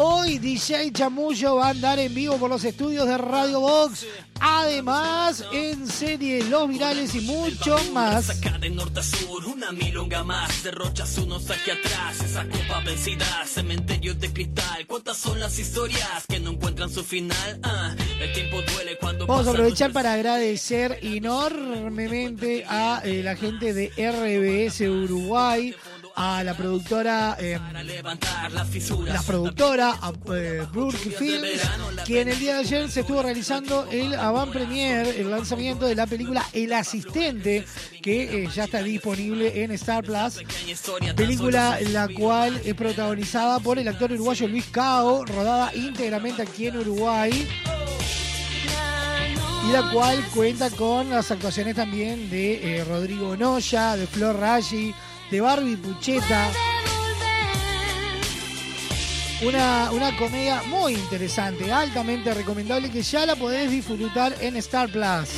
Hoy DJ Chamullo va a andar en vivo por los estudios de Radio Box. Además, en serie Los Virales y mucho más. Saca de norte a sur, una milonga más, derrochas unos aquí atrás, esa copa vencida, cementerio de cristal, ¿cuántas son las historias que no encuentran su final? Ah, el tiempo duele cuando Vamos a aprovechar para agradecer enormemente a eh, la gente de RBS Uruguay, a la productora, eh, la productora a, eh, Burke Films, que en el día de ayer se estuvo realizando el avant premier, el lanzamiento de la película El Asistente, que eh, ya está disponible en Star Plus. Película la cual es protagonizada por el actor uruguayo Luis Cao, rodada íntegramente aquí en Uruguay. Y la cual cuenta con las actuaciones también de eh, Rodrigo Noya, de Flor Raggi, de Barbie Pucheta. Una, una comedia muy interesante, altamente recomendable que ya la podés disfrutar en Star Plus.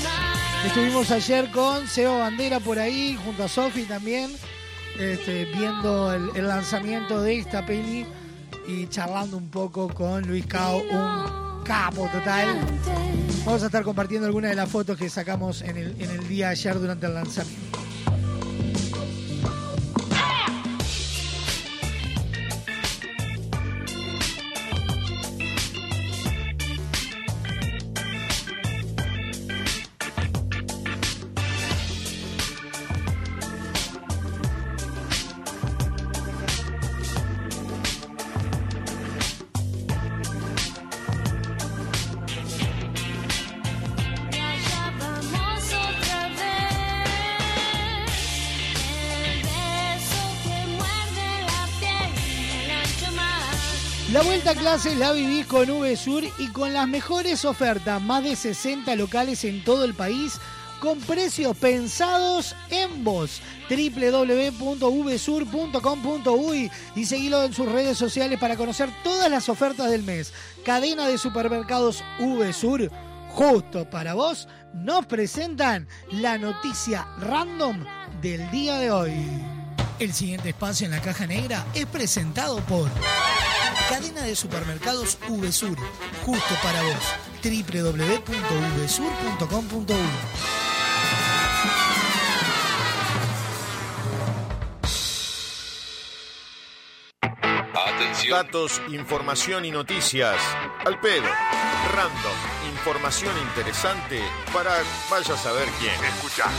Estuvimos ayer con Seba Bandera por ahí, junto a Sofi también, este, viendo el, lanzamiento de esta peli y charlando un poco con Luis Cao, un capo total. Vamos a estar compartiendo algunas de las fotos que sacamos en el, en el día ayer durante el lanzamiento. Clases la vivís con VSUR y con las mejores ofertas, más de 60 locales en todo el país, con precios pensados en vos. www.vsur.com.uy y seguilo en sus redes sociales para conocer todas las ofertas del mes. Cadena de supermercados VSUR, justo para vos, nos presentan la noticia random del día de hoy. El siguiente espacio en la caja negra es presentado por Cadena de supermercados VSUR, justo para vos. www.vsur.com.uy Atención. Datos, información y noticias. Al pedo. Random. Información interesante para vaya a saber quién. Escucha.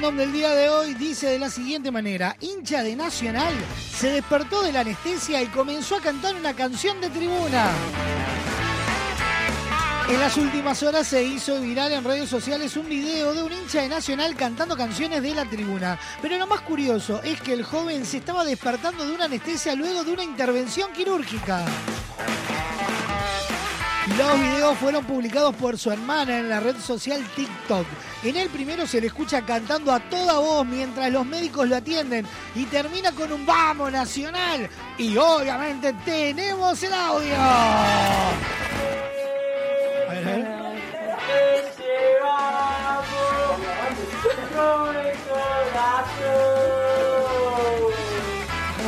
Random del día de hoy dice de la siguiente manera: hincha de Nacional se despertó de la anestesia y comenzó a cantar una canción de tribuna. En las últimas horas se hizo viral en redes sociales un video de un hincha de Nacional cantando canciones de la tribuna. Pero lo más curioso es que el joven se estaba despertando de una anestesia luego de una intervención quirúrgica. Los videos fueron publicados por su hermana en la red social TikTok. En el primero se le escucha cantando a toda voz mientras los médicos lo atienden y termina con un vamos nacional. Y obviamente tenemos el audio. A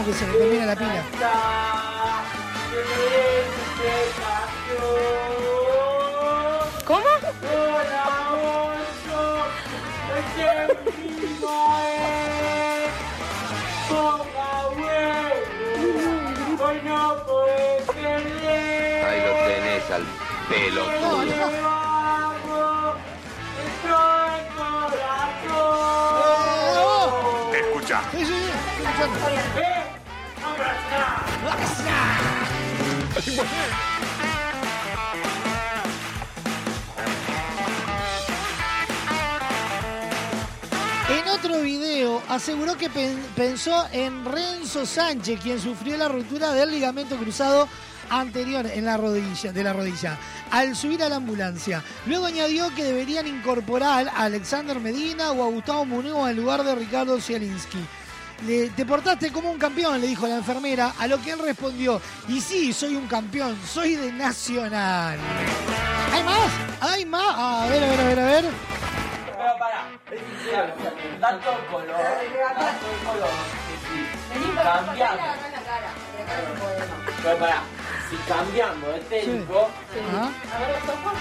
que se le termina la pila. Ahí lo tenés al pelotudo. Escucha. Sí, sí, escuchando. Otro video aseguró que pen- pensó en Renzo Sánchez, quien sufrió la ruptura del ligamento cruzado anterior en la rodilla, de la rodilla al subir a la ambulancia. Luego añadió que deberían incorporar a Alexander Medina o a Gustavo Muñoz en lugar de Ricardo Zielinski. Te portaste como un campeón, le dijo la enfermera, a lo que él respondió, y sí, soy un campeón, soy de Nacional. ¿Hay más? ¿Hay más? A ver, a ver, a ver, a ver. Pero pará, es sincero, dato color, color. Si cambiamos, pero pará, si cambiamos de técnico. A ver, los ojos.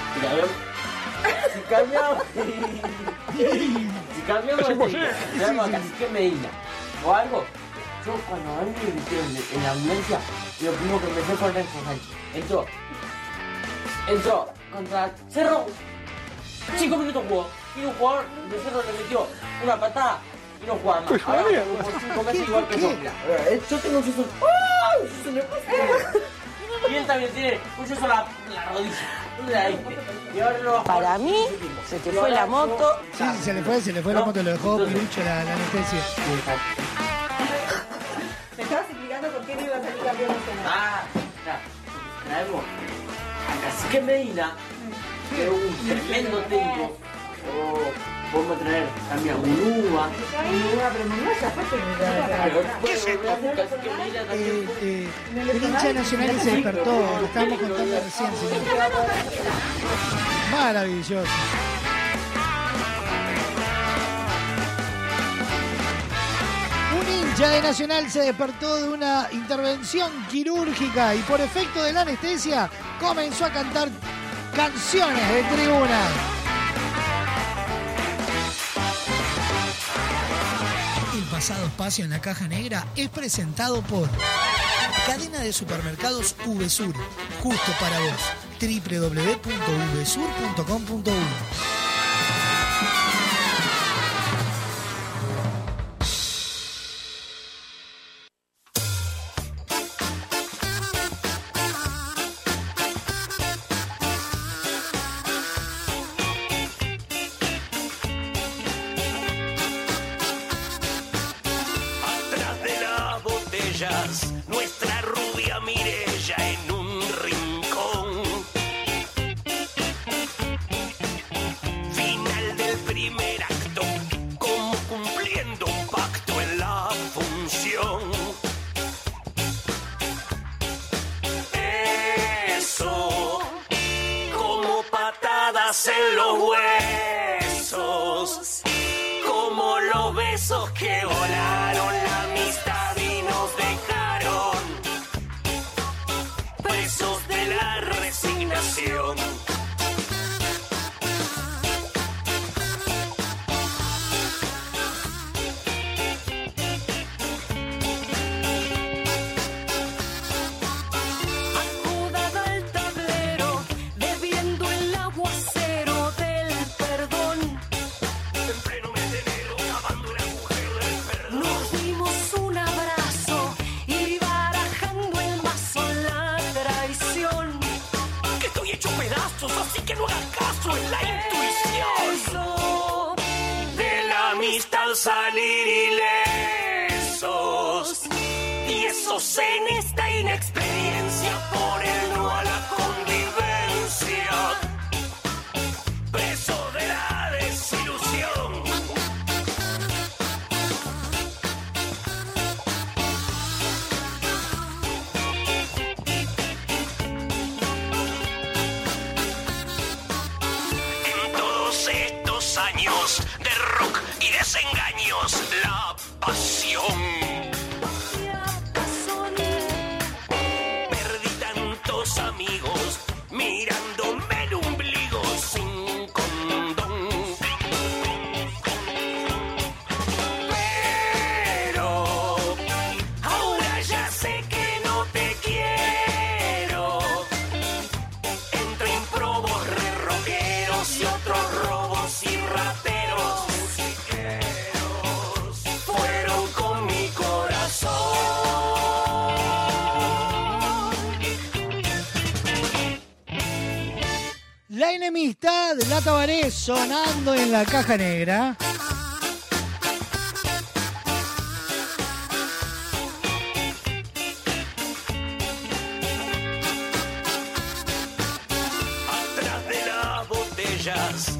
si cambiamos, si cambiamos de técnico, tenemos a Cacique Medina o algo, yo cuando a mí me metieron en- la ambulancia, lo primero que empecé fue Renzo Sánchez. Entró, entró contra Cerro, cinco minutos jugó, y un jugador de Cerro le metió una patada y no juega más. Pues, Ahora por cinco meses igual que ¿Qué? yo. Eh, yo tengo un yeso. Yeso en el brazo. Y él también tiene un yeso en la, la rodilla. Y ahora lo. Para mí, se te fue la moto. Sí, sí, se le fue, se le fue la moto, lo dejó pirucho la, la anestesia. Me estabas explicando por qué no iba a salir campeón nacional. Ah, ya. Traemos a Cacique Medina, que es un tremendo técnico. O podemos traer también a Unúa. pero no ya fue ¿Qué es esto? Cacique Medina también. Eh, el hincha nacional se despertó, lo estábamos contando recién, señor. Maravilloso. Un hincha de Nacional se despertó de una intervención quirúrgica y por efecto de la anestesia comenzó a cantar canciones de tribuna. Pasado espacio en la caja negra es presentado por Cadena de Supermercados VSUR, justo para vos, www.vsur.com.uy. nuestra rubia Mirella en un rincón. Final del primer acto, como cumpliendo un pacto en la función. Eso, como patadas en los huesos, sonando en la caja negra.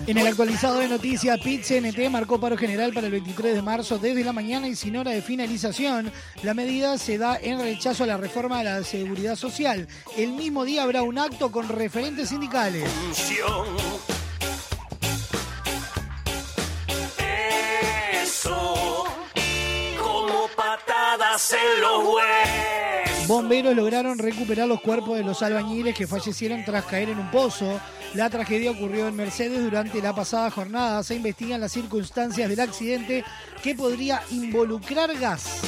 En el actualizado de noticias, PIT CNT marcó paro general para el 23 de marzo desde la mañana y sin hora de finalización. La medida se da en rechazo a la reforma de la seguridad social. El mismo día habrá un acto con referentes sindicales. Patadas en los. Bomberos lograron recuperar los cuerpos de los albañiles que fallecieron tras caer en un pozo. La tragedia ocurrió en Mercedes durante la pasada jornada. Se investigan las circunstancias del accidente que podría involucrar gas.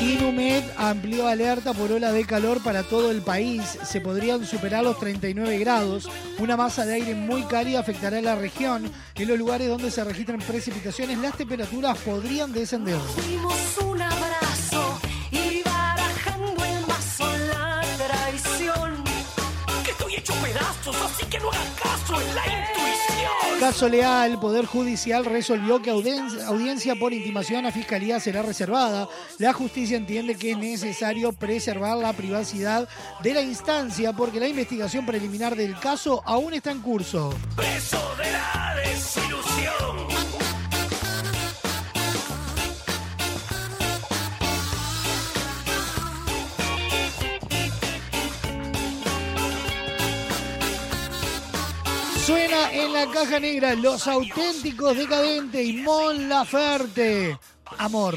Inumet amplió alerta por ola de calor para todo el país. Se podrían superar los 39 grados. Una masa de aire muy cálida afectará a la región. En los lugares donde se registran precipitaciones, las temperaturas podrían descender. Pedazos, así que no hagan caso en la intuición. Caso Leal, Poder Judicial resolvió que audien- audiencia por intimación a Fiscalía será reservada. La justicia entiende que es necesario preservar la privacidad de la instancia porque la investigación preliminar del caso aún está en curso. Preso de la desilusión. Suena en la caja negra Los Auténticos Decadentes y Mon Laferte. Amor.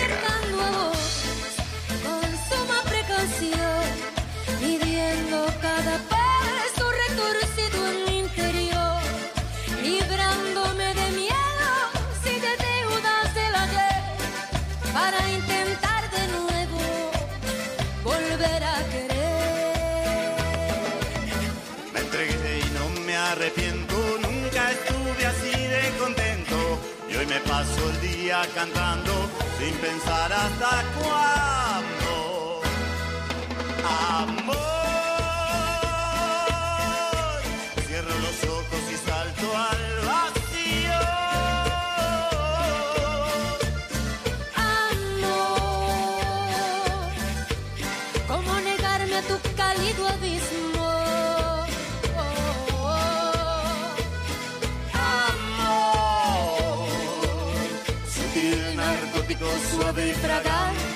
Así de contento. Y hoy me paso el día cantando sin pensar hasta cuándo. Amor, do suave fragar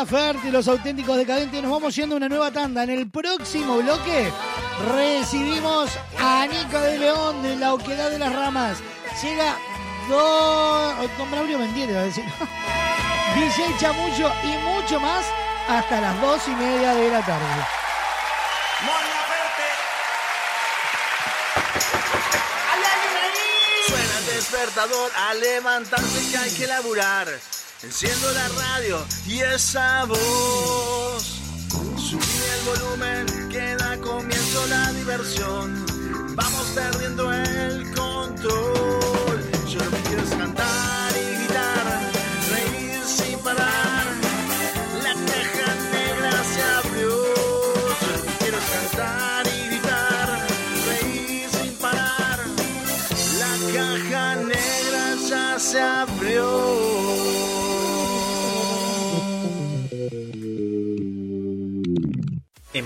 Laferte y los auténticos decadentes. Nos vamos yendo a una nueva tanda. En el próximo bloque recibimos a Nico de León de la Oquedad de las Ramas. Llega Don, don Braulio Mendiere, va a decir. DJ Chamucho y mucho más hasta las dos y media de la tarde. Suena el despertador a levantarse que hay que laburar. Enciendo la radio y esa voz. Subí el volumen que da comienzo la diversión. Vamos perdiendo el control. Yo lo que quiero cantar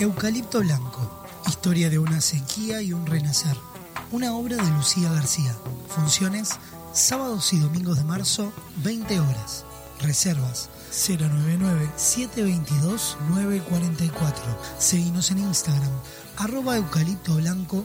Eucalipto Blanco, historia de una sequía y un renacer. Una obra de Lucía García. Funciones sábados y domingos de marzo, 20 horas. Reservas 099-722-944. Seguimos en Instagram, arroba eucalipto blanco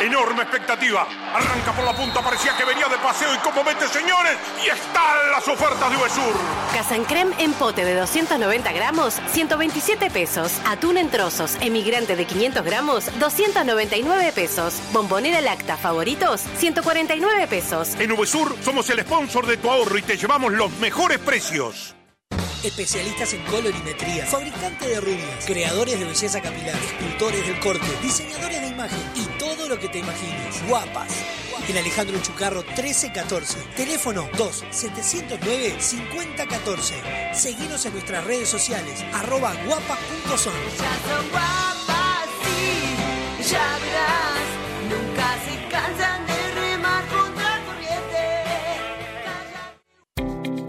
Enorme expectativa. Arranca por la punta, parecía que venía de paseo y como mete, señores, y están las ofertas de Uvesur. Casancrem en pote de 290 gramos, 127 pesos. Atún en trozos, emigrante de 500 gramos, 299 pesos. Bombonera lacta favoritos, 149 pesos. En Uvesur somos el sponsor de tu ahorro y te llevamos los mejores precios. Especialistas en colorimetría, fabricante de rubias, creadores de belleza capilar, escultores del corte, diseñadores de imagen y todo lo que te imagines. Guapas. En Alejandro Chucarro 1314. Teléfono 2-709-5014. Seguinos en nuestras redes sociales, arroba guapas.son. Ya verás,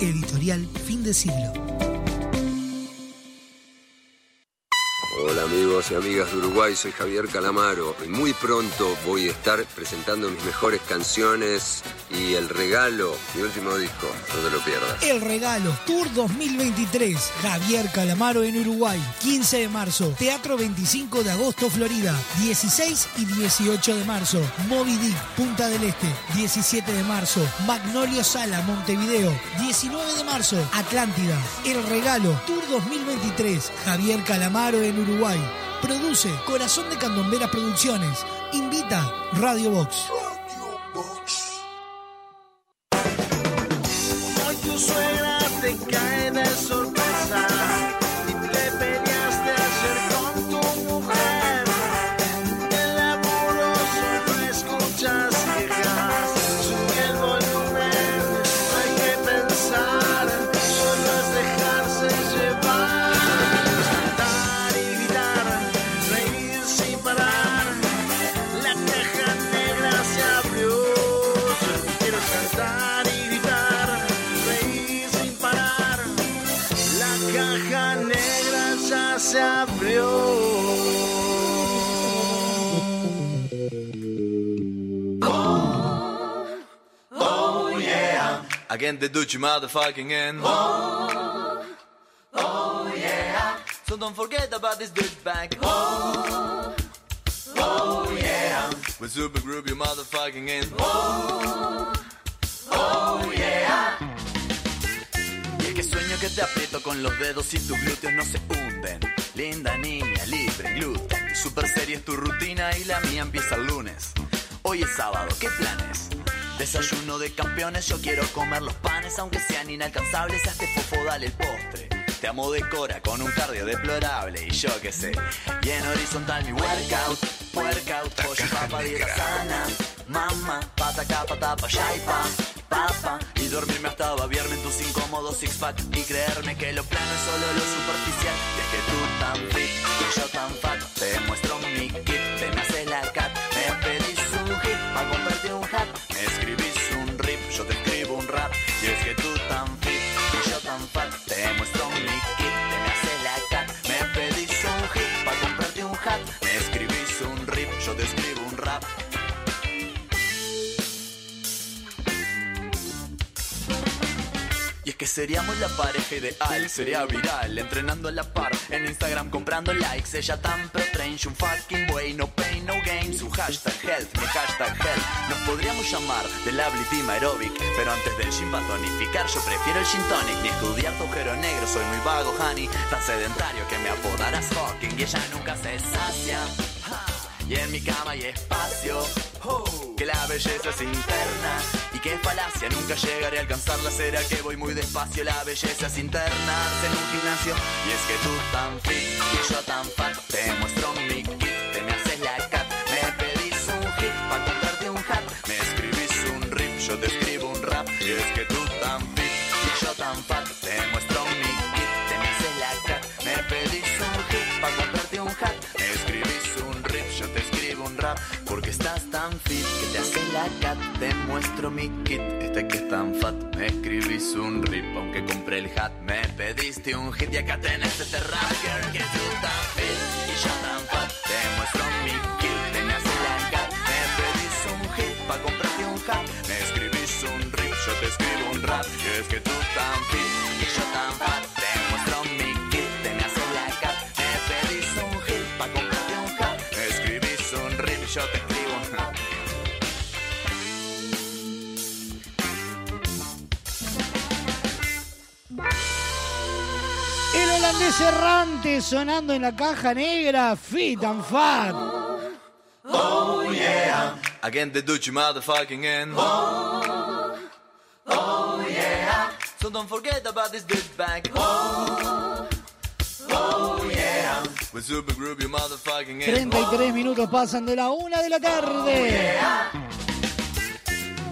Editorial Fin de Siglo. Amigos, y amigas de Uruguay, soy Javier Calamaro y muy pronto voy a estar presentando mis mejores canciones y el regalo, mi último disco, no te lo pierdas. El regalo Tour 2023, Javier Calamaro en Uruguay, 15 de marzo, Teatro 25 de agosto, Florida, 16 y 18 de marzo, Moby Dick, Punta del Este, 17 de marzo, Magnolio Sala, Montevideo, 19 de marzo, Atlántida. El regalo Tour 2023, Javier Calamaro en Uruguay. Produce Corazón de Candombera Producciones. Invita Radio Box. Again the Dutch motherfucking end. Oh, oh yeah, so don't forget about this douchebag. Oh, oh yeah, with super group you motherfucking end. Oh, oh yeah. Y es que sueño que te aprieto con los dedos y tus glúteos no se hunden. Linda niña, libre, gluten. Super serie es tu rutina y la mía empieza el lunes. Hoy es sábado, ¿qué planes? Desayuno de campeones, yo quiero comer los panes, aunque sean inalcanzables, a este fofo dale el postre. Te amo de cora con un cardio deplorable y yo qué sé. Y en horizontal mi workout, workout, pollo papa, dieta sana. Mamá, pata acá, pata pa' allá y pa, papa. Y dormirme hasta babiarme en tus incómodos six pack. Y creerme que lo plano es solo lo superficial. Y es que tú tan fit y yo tan fat. Te muestro mi kit, te me que seríamos la pareja ideal, sería viral, entrenando a la par, en Instagram comprando likes, ella tan pro-train, un fucking way, no pain, no gain, su hashtag health, mi hashtag health, nos podríamos llamar The Lovely Team Aerobic, pero antes del gym para tonificar, yo prefiero el gin tonic, ni estudiar tu agujero negro, soy muy vago, honey, tan sedentario que me apodarás fucking, y ella nunca se sacia. Y en mi cama hay espacio, que la belleza es interna es falacia, nunca llegaré a alcanzarla, será que voy muy despacio, la belleza es internarse en un gimnasio. Y es que tú tan fit y yo tan fat, te muestro mi kit, te me haces la cat, me pedís un hit pa' comprarte un hat, me escribís un rip, yo te escribo cat, te muestro mi kit, este que es tan fat, me escribís un rip, aunque compré el hat, me pediste un hit. Y acá tenés este rap, girl, que tú tan fit. Y yo tan fat, te muestro mi kit, te haces la cat, me pedís un hit. Pa' comprarte un hat, me escribís un rip, yo te escribo un rap, y es que tú El holandés errante sonando en la caja negra, fit and fat. Oh yeah, again the Dutch motherfucking end. Oh, oh yeah, so don't forget about this douchebag. Oh, oh yeah, with super group you motherfucking end. 33 minutos pasan de la una de la tarde.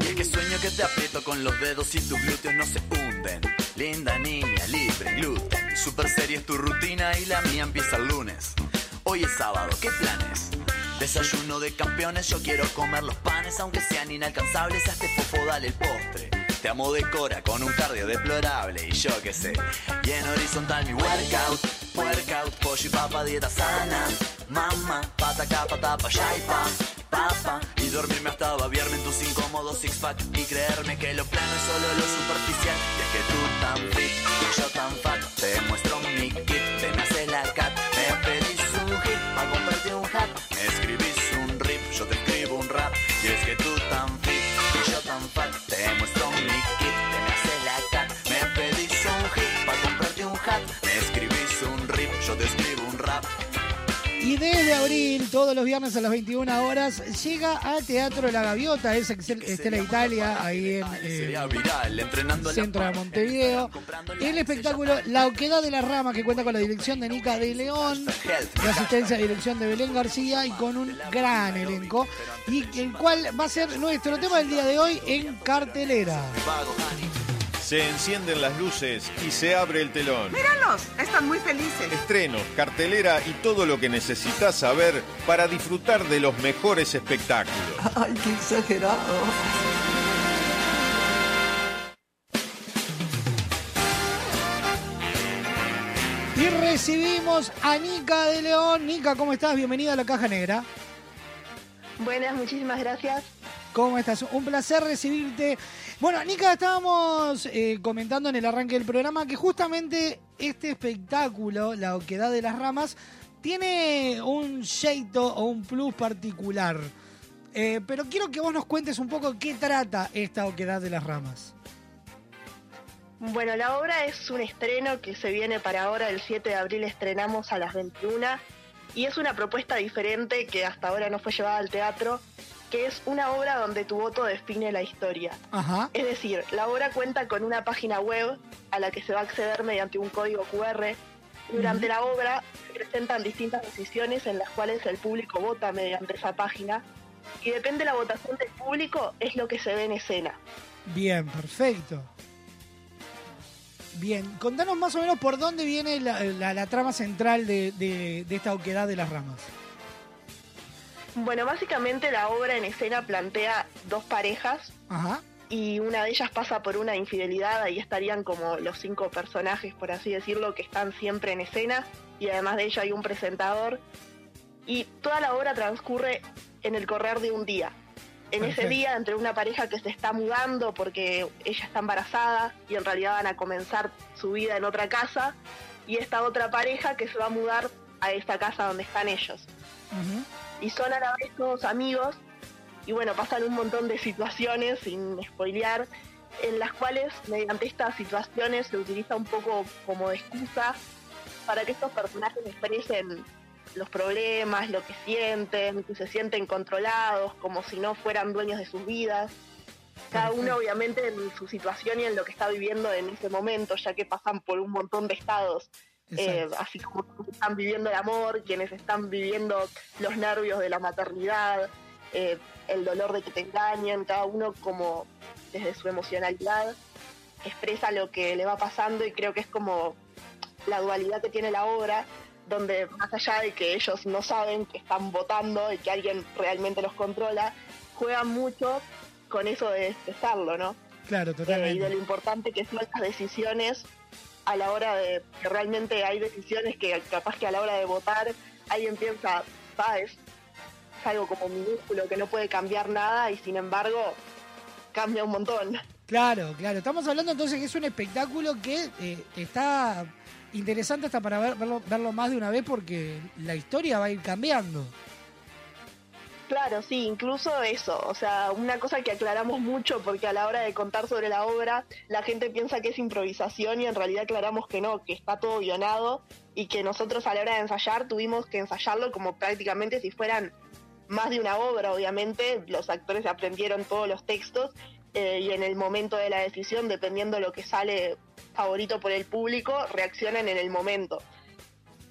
Y es que sueño que te aprieto con los dedos y tus glúteos no se hunden. Linda niña, libre, gluten. Super serie es tu rutina y la mía empieza el lunes. Hoy es sábado, ¿qué planes? Desayuno de campeones, yo quiero comer los panes, aunque sean inalcanzables, a este fofo dale el postre. Te amo de cora con un cardio deplorable y yo qué sé. Y en horizontal mi workout, Workout, pollo y papa, dieta sana. Mamá, pata acá, pata pa' allá y pa, Y dormirme hasta babiarme en tus incómodos six pack. Y creerme que lo plano es solo lo superficial. Y es que tú tan fit yo tan. Y desde abril, todos los viernes a las 21 horas, llega al Teatro La Gaviota, es Excel- Estela Italia, ahí en eh, viral, entrenando centro de Montevideo. El espectáculo La Oquedad de la Rama, que cuenta con la dirección de Nica de León, la asistencia y dirección de Belén García y con un gran elenco, y el cual va a ser nuestro tema del día de hoy en cartelera. Se encienden las luces y se abre el telón. Míralos, están muy felices. Estrenos, cartelera y todo lo que necesitas saber para disfrutar de los mejores espectáculos. Ay, qué exagerado. Y recibimos a Nica de León. Nica, ¿cómo estás? Bienvenida a la Caja Negra. Buenas, muchísimas gracias. ¿Cómo estás? Un placer recibirte. Bueno, Nica, estábamos eh, comentando en el arranque del programa que justamente este espectáculo, La Oquedad de las Ramas, tiene un jeito o un plus particular. Eh, pero quiero que vos nos cuentes un poco qué trata esta Oquedad de las Ramas. Bueno, la obra es un estreno que se viene para ahora, el 7 de abril estrenamos a las 21 y es una propuesta diferente que hasta ahora no fue llevada al teatro, que es una obra donde tu voto define la historia. Ajá. Es decir, la obra cuenta con una página web a la que se va a acceder mediante un código QR. Durante la obra se presentan distintas decisiones en las cuales el público vota mediante esa página y depende de la votación del público es lo que se ve en escena. Bien, perfecto. Bien, contanos más o menos por dónde viene la, la- la trama central de, de- de esta Oquedad de las Ramas. Bueno, básicamente la obra en escena plantea dos parejas Ajá. y una de ellas pasa por una infidelidad, ahí estarían como los cinco personajes, por así decirlo, que están siempre en escena y además de ello hay un presentador y toda la obra transcurre en el correr de un día. En ese día, entre una pareja que se está mudando porque ella está embarazada y en realidad van a comenzar su vida en otra casa, y esta otra pareja que se va a mudar a esta casa donde están ellos y son a la vez todos amigos y bueno, pasan un montón de situaciones, sin spoilear, en las cuales mediante estas situaciones se utiliza un poco como de excusa para que estos personajes expresen los problemas, lo que sienten, que se sienten controlados, como si no fueran dueños de sus vidas. Cada uno obviamente en su situación y en lo que está viviendo en ese momento, ya que pasan por un montón de estados. Eh, así como quienes están viviendo el amor, quienes están viviendo los nervios de la maternidad, eh, el dolor de que te engañen, cada uno como desde su emocionalidad expresa lo que le va pasando y creo que es como la dualidad que tiene la obra, donde más allá de que ellos no saben que están votando y que alguien realmente los controla, juegan mucho con eso de expresarlo, ¿no? Claro, Eh, y de totalmente. lo importante que son las decisiones a la hora de que realmente hay decisiones que capaz que a la hora de votar alguien piensa, sabes, es algo como minúsculo que no puede cambiar nada y sin embargo cambia un montón. Claro, claro. Estamos hablando entonces que es un espectáculo que eh, está interesante hasta para ver- verlo, verlo más de una vez porque la historia va a ir cambiando. Claro, sí, incluso eso, o sea, una cosa que aclaramos mucho porque a la hora de contar sobre la obra la gente piensa que es improvisación y en realidad aclaramos que no, que está todo guionado y que nosotros a la hora de ensayar tuvimos que ensayarlo como prácticamente si fueran más de una obra, obviamente, los actores aprendieron todos los textos eh, y en el momento de la decisión, dependiendo de lo que sale favorito por el público, reaccionan en el momento.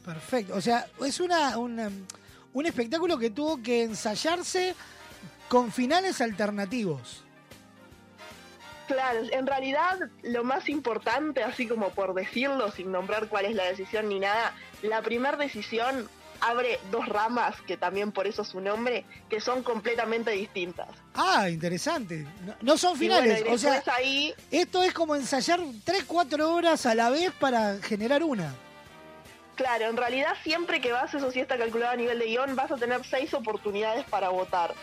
Perfecto. O sea, es una, una- un espectáculo que tuvo que ensayarse con finales alternativos. Claro, en realidad lo más importante, así como por decirlo, sin nombrar cuál es la decisión ni nada, la primera decisión abre dos ramas, que también por eso su nombre, que son completamente distintas. Ah, interesante. No, no son finales. bueno, o sea, ahí- esto es como ensayar 3, 4 horas a la vez para generar una. Claro, en realidad siempre que vas, eso sí está calculado a nivel de guion, vas a tener seis oportunidades para votar.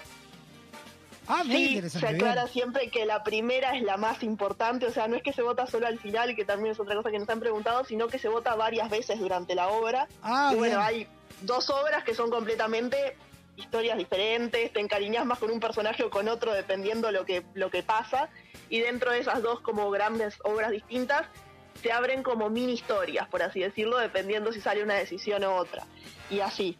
Ah, muy Sí, interesante. se bien. aclara siempre que la primera es la más importante, o sea, no es que se vota solo al final, que también es otra cosa que nos han preguntado, sino que se vota varias veces durante la obra. Ah, y bueno, bien. hay dos obras que son completamente historias diferentes, te encariñas más con un personaje o con otro dependiendo lo que, lo que pasa, y dentro de esas dos como grandes obras distintas, se abren como mini historias, por así decirlo, dependiendo si sale una decisión u otra. Y así.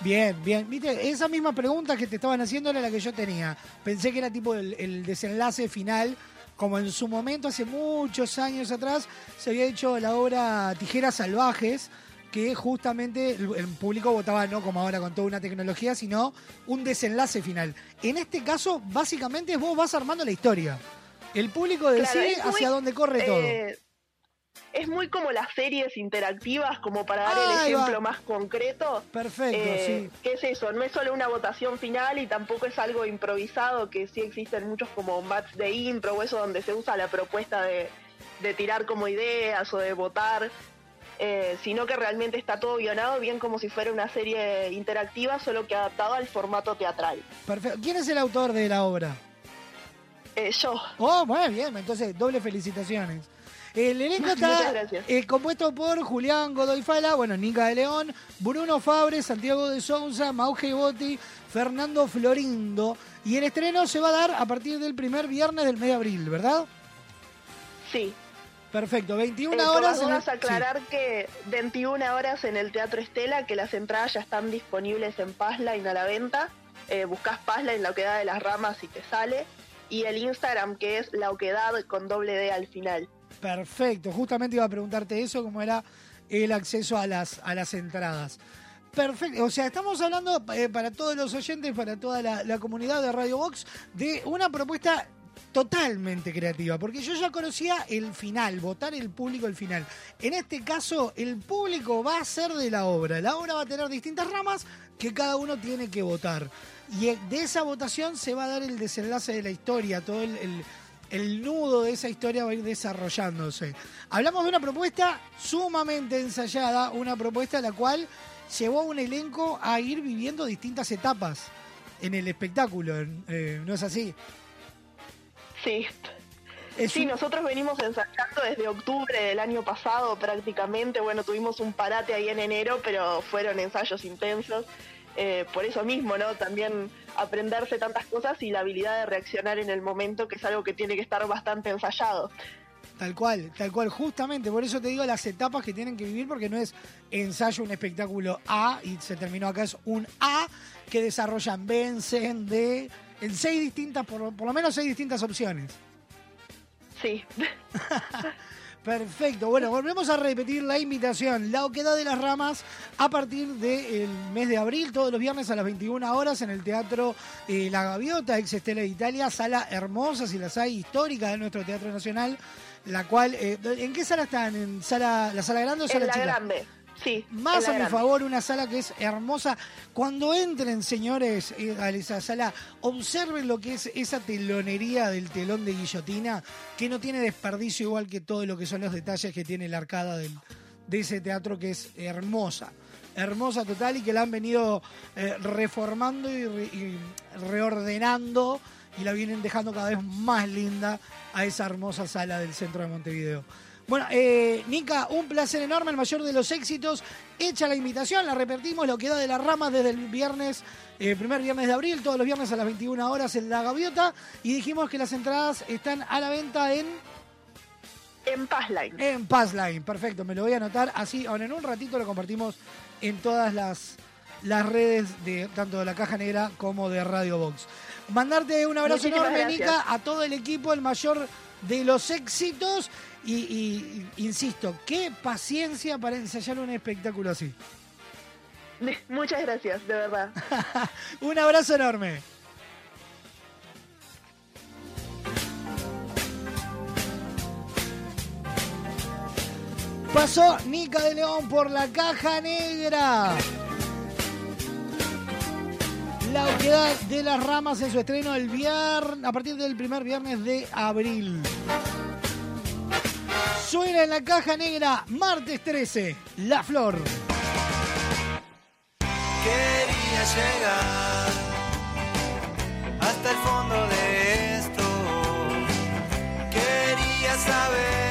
Bien, bien. Viste, esa misma pregunta que te estaban haciendo era la que yo tenía. Pensé que era tipo el, el desenlace final, como en su momento, hace muchos años atrás, se había hecho la obra Tijeras Salvajes, que justamente el, público votaba no como ahora con toda una tecnología, sino un desenlace final. En este caso, básicamente vos vas armando la historia. El público Claro, decide muy, hacia dónde corre todo. Es muy como las series interactivas, como para dar el va. ejemplo más concreto. Perfecto, Eh, sí. ¿Qué es eso? No es solo una votación final y tampoco es algo improvisado, que sí existen muchos como match de impro o eso donde se usa la propuesta de, de tirar como ideas o de votar. eh, sino que realmente está todo guionado bien como si fuera una serie interactiva, solo que adaptado al formato teatral. Perfecto. ¿Quién es el autor de la obra? Eh, yo. Oh, muy bien, entonces doble felicitaciones. El elenco está eh, compuesto por Julián Godoy Fala, bueno, Nica de León, Bruno Fabre, Santiago de Sousa, Mauge Botti, Fernando Florindo. Y el estreno se va a dar a partir del primer viernes del mes de abril, ¿verdad? Sí. Perfecto, 21 Eh, por horas. el- sí. aclarar que 21 horas en el Teatro Estela, que las entradas ya están disponibles en Passline a la venta. Eh, buscas Passline, la oquedad de las ramas y te sale. Y el Instagram, que es la oquedad con doble D al final. Perfecto, justamente iba a preguntarte eso, cómo era el acceso a las, a las entradas. Perfecto, o sea, estamos hablando eh, para todos los oyentes, para toda la, comunidad de Radio Box, de una propuesta totalmente creativa, porque yo ya conocía el final, votar el público el final. En este caso, el público va a ser de la obra. La obra va a tener distintas ramas que cada uno tiene que votar. Y eh, de esa votación se va a dar el desenlace de la historia, todo el- el nudo de esa historia va a ir desarrollándose. Hablamos de una propuesta sumamente ensayada, una propuesta la cual llevó a un elenco a ir viviendo distintas etapas en el espectáculo, eh, ¿no es así? Sí. Es sí, un- nosotros venimos ensayando desde octubre del año pasado prácticamente. Bueno, tuvimos un parate ahí en enero, pero fueron ensayos intensos. Eh, por eso mismo, ¿no? También aprenderse tantas cosas y la habilidad de reaccionar en el momento, que es algo que tiene que estar bastante ensayado. Tal cual, tal cual, justamente, por eso te digo las etapas que tienen que vivir, porque no es ensayo un espectáculo A y se terminó acá, es un A que desarrollan B, en C, en D, en seis distintas, por, por lo menos seis distintas opciones. Sí. Perfecto, bueno, volvemos a repetir la invitación. La Oquedad de las Ramas a partir del mes de abril, todos los viernes a las 21 horas en el Teatro eh, La Gaviota, ex Estela de Italia, sala hermosa, si las hay, histórica de nuestro Teatro Nacional, la cual, eh, ¿en qué sala están? ¿En sala, la sala grande o En sala la chica? grande, sí. Más a mi grande. favor, una sala que es hermosa. Cuando entren, señores, eh, a esa sala, observen lo que es esa telonería del telón de guillotina, que no tiene desperdicio igual que todo lo que son los detalles que tiene la arcada del- de ese teatro que es hermosa. Hermosa total y que la han venido eh, reformando y, re- y reordenando y la vienen dejando cada vez más linda a esa hermosa sala del centro de Montevideo. Bueno, eh, Nica, un placer enorme, el mayor de los éxitos. Hecha la invitación, la repetimos, lo que da de las ramas desde el viernes, eh, primer viernes de abril, todos los viernes a las 21 horas en La Gaviota. Y dijimos que las entradas están a la venta en... En Passline. En Passline, perfecto, me lo voy a anotar. Así, ahora en un ratito lo compartimos en todas las, las redes de tanto de la Caja Negra como de Radio Box. Mandarte un abrazo Muchísimas enorme, gracias. Nica, a todo el equipo, el mayor de los éxitos. Y, y- insisto, qué paciencia para ensayar un espectáculo así. Muchas gracias, de verdad. Un abrazo enorme. Pasó Nica de León por la caja negra. La oquedad de las ramas en su estreno el viernes, a partir del primer viernes de abril. Suena en la caja negra, martes 13, La Flor. Quería llegar hasta el fondo de esto. Quería saber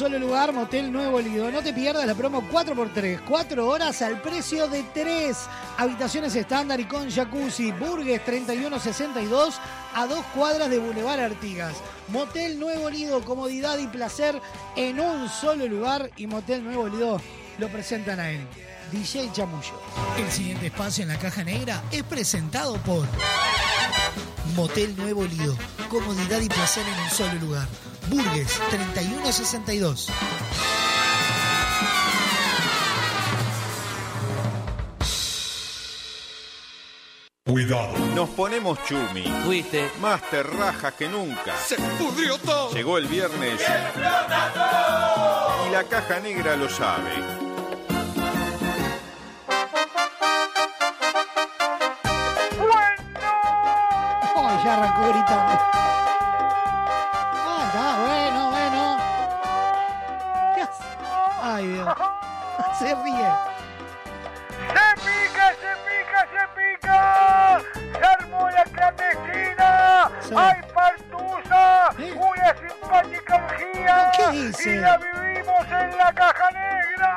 solo lugar, Motel Nuevo Lido. No te pierdas la promo 4x3, 4 horas al precio de 3. Habitaciones estándar y con jacuzzi. Burgues 3162 a dos cuadras de Boulevard Artigas. Motel Nuevo Lido, comodidad y placer en un solo lugar. Y Motel Nuevo Lido lo presentan a él, DJ Chamullo. El siguiente espacio en la caja negra es presentado por Motel Nuevo Lido. Comodidad y placer en un solo lugar. Burgues 3162. Cuidado. Nos ponemos chumi. Fuiste. Más terrajas que nunca. ¡Se pudrió todo! Llegó el viernes. Y la caja negra lo sabe. Ay, ya arrancó gritando. Se ríe. ¡Se pica, se pica, se pica! ¡Se armó la clandestina! Sí. ¡Hay partusa! ¡Una simpática orgía! ¿Qué dice? ¡Y la vivimos en la caja negra!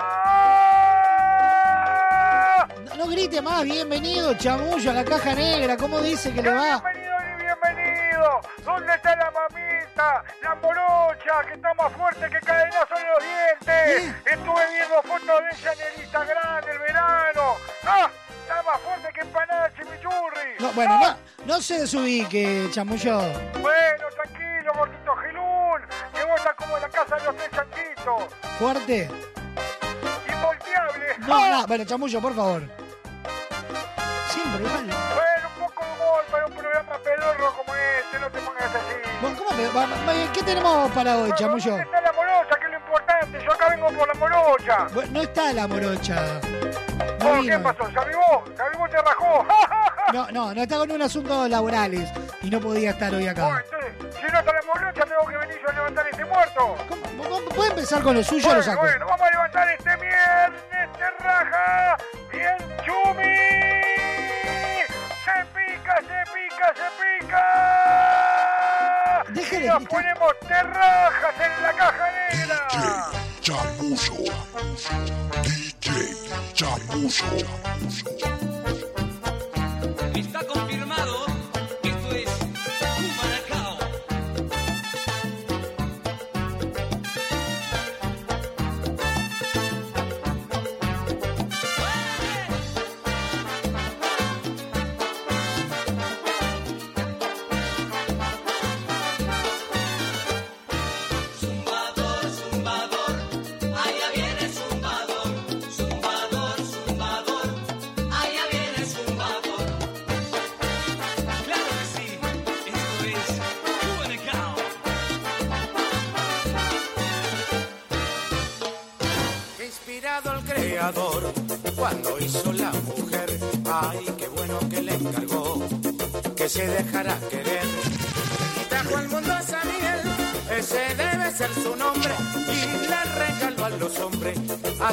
No, no grite más, bienvenido, chamullo, a la caja negra. ¿Cómo dice que le va? No, se desubique, chamullo. Bueno, tranquilo, gordito Gilún. Que vos estás como en la casa de los tres chanchitos. Fuerte. Involteable. No, no, bueno, chamullo, por favor. Siempre igual. Bueno, un poco de humor para un programa pedorro como este. No te pongas así. Bueno, ¿cómo me- va- ¿Qué tenemos para hoy, chamullo? ¿Dónde está la morocha? Que es lo importante. Yo acá vengo por la morocha. Bueno, no está la morocha. No Oh, ¿Qué pasó? ¿Se No, no, no está con un asunto laborales y no podía estar hoy Oh, acá. entonces, si no está la morocha, tengo que venir yo a levantar este muerto. ¿Puede empezar con lo suyo o bueno, lo saco? Bueno,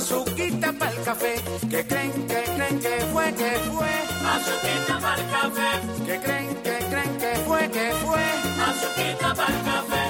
azuquita para el café. Que creen, que creen que fue, que fue. Azuquita para el café. Que creen, que creen que fue, que fue. Azuquita para el café.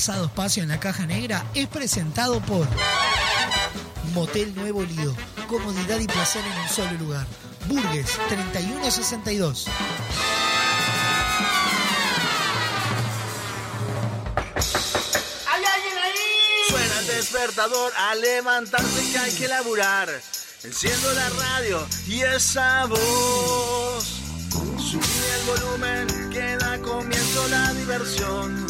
Pasado espacio en la caja negra es presentado por Motel Nuevo Lido. Comodidad y placer en un solo lugar. Burgues 3162. ¿Hay alguien ahí? Suena el despertador a levantarse que hay que laburar. Enciendo la radio y esa voz. Subí el volumen que da comienzo la diversión.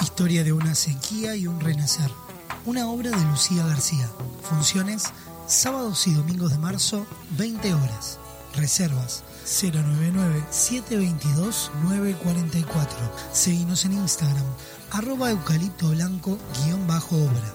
historia de una sequía y un renacer. Una obra de Lucía García. Funciones sábados y domingos de marzo, 20 horas. Reservas 099-722-944. Seguimos en Instagram, arroba eucalipto blanco guion bajo obra.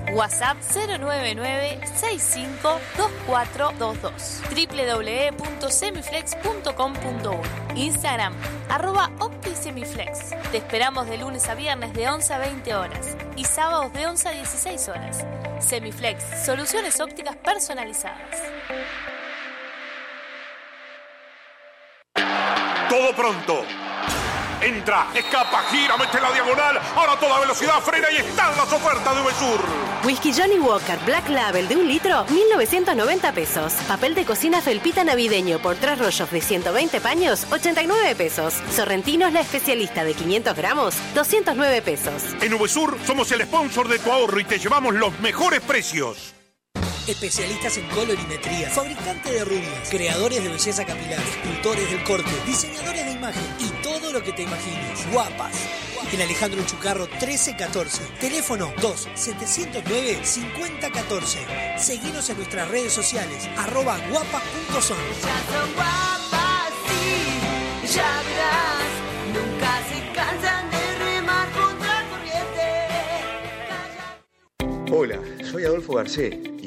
WhatsApp 099-652422. www.semiflex.com.uy Instagram, arroba OptiSemiflex. Te esperamos de lunes a viernes de 11 a 20 horas y sábados de 11 a 16 horas. Semiflex, soluciones ópticas personalizadas. Todo pronto. Entra, escapa, gira, mete la diagonal. Ahora toda velocidad frena y están las ofertas de Uvesur. Whisky Johnny Walker Black Label de un litro, 1990 pesos. Papel de cocina felpita navideño por tres rollos de 120 paños, 89 pesos. Sorrentinos la especialista de 500 gramos, 209 pesos. En Uvesur somos el sponsor de tu ahorro y te llevamos los mejores precios. Especialistas en colorimetría, fabricante de rubias, creadores de belleza capilar, escultores del corte, diseñadores de imagen y todo lo que te imagines. Guapas. En Alejandro Chucarro 1314. Teléfono 2-709-5014. Seguinos en nuestras redes sociales, arroba guapas.son. Son guapas, sí, ya verás. Nunca se cansan de remar contra corriente. Hola, soy Adolfo Garcés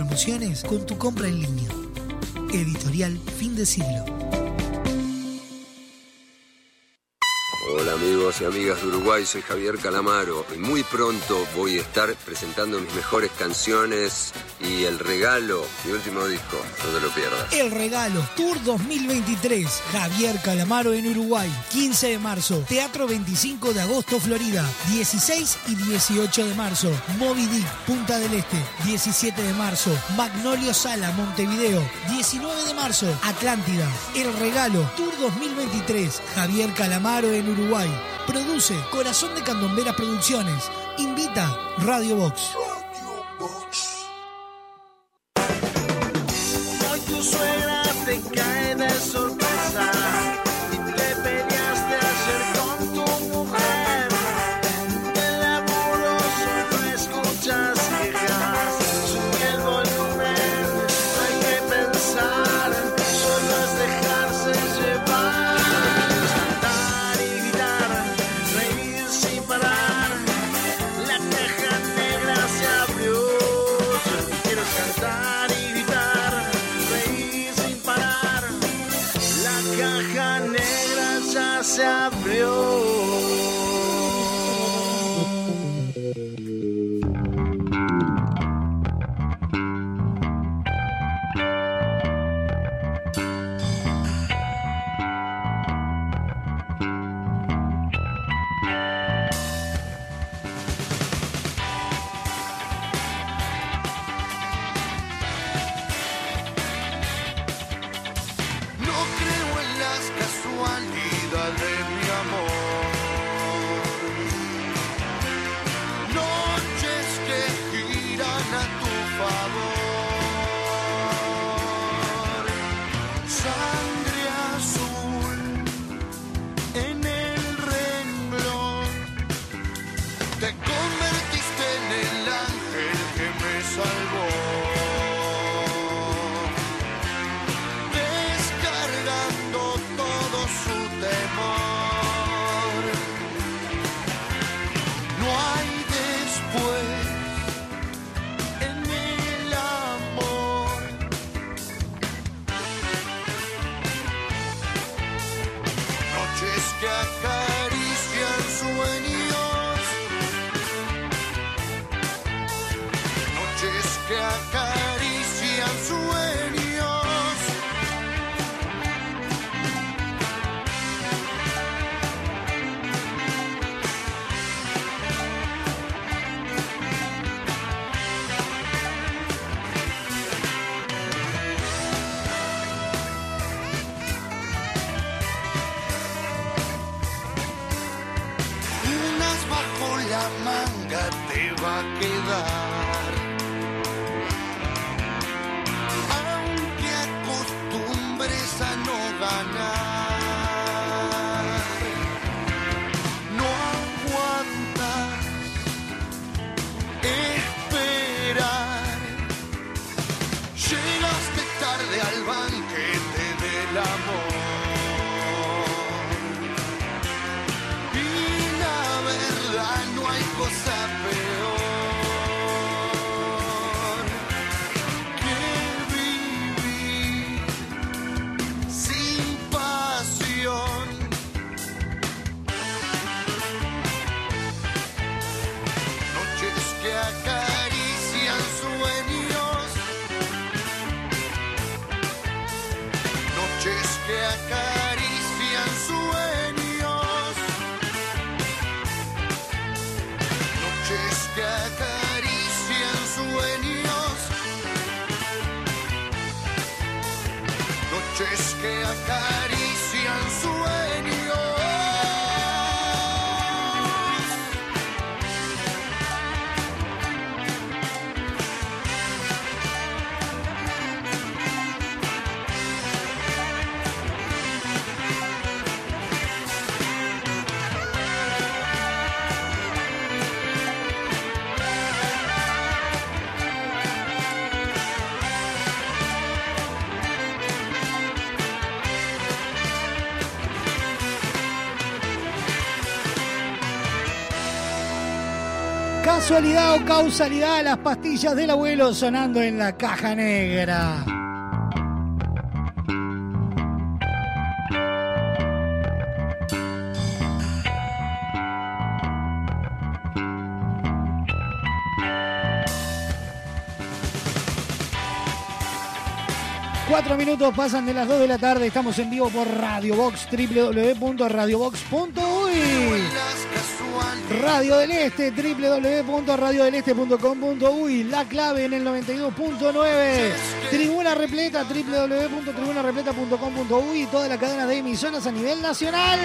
promociones con tu compra en línea. Editorial Fin de Siglo. Hola amigos y amigas de Uruguay, soy Javier Calamaro y muy pronto voy a estar presentando mis mejores canciones y el regalo, mi último disco, no te lo pierdas. El regalo Tour 2023, Javier Calamaro en Uruguay, 15 de marzo, Teatro 25 de agosto, Florida, 16 y 18 de marzo, Moby Dick, Punta del Este, 17 de marzo, Magnolio Sala, Montevideo, 19 de marzo, Atlántida. El regalo Tour 2023, Javier Calamaro en Uruguay. Produce Corazón de Candomberas Producciones. Invita Radio Box. casualidad o causalidad las pastillas del abuelo sonando en la caja negra. Cuatro minutos pasan de las 2 de la tarde, estamos en vivo por Radio Box, www.radiobox.uy. Radio del Este, www.radiodeleste.com.uy. La clave en el 92.9. Tribuna Repleta, www.tribunarepleta.com.uy. Toda la cadena de emisoras a nivel nacional.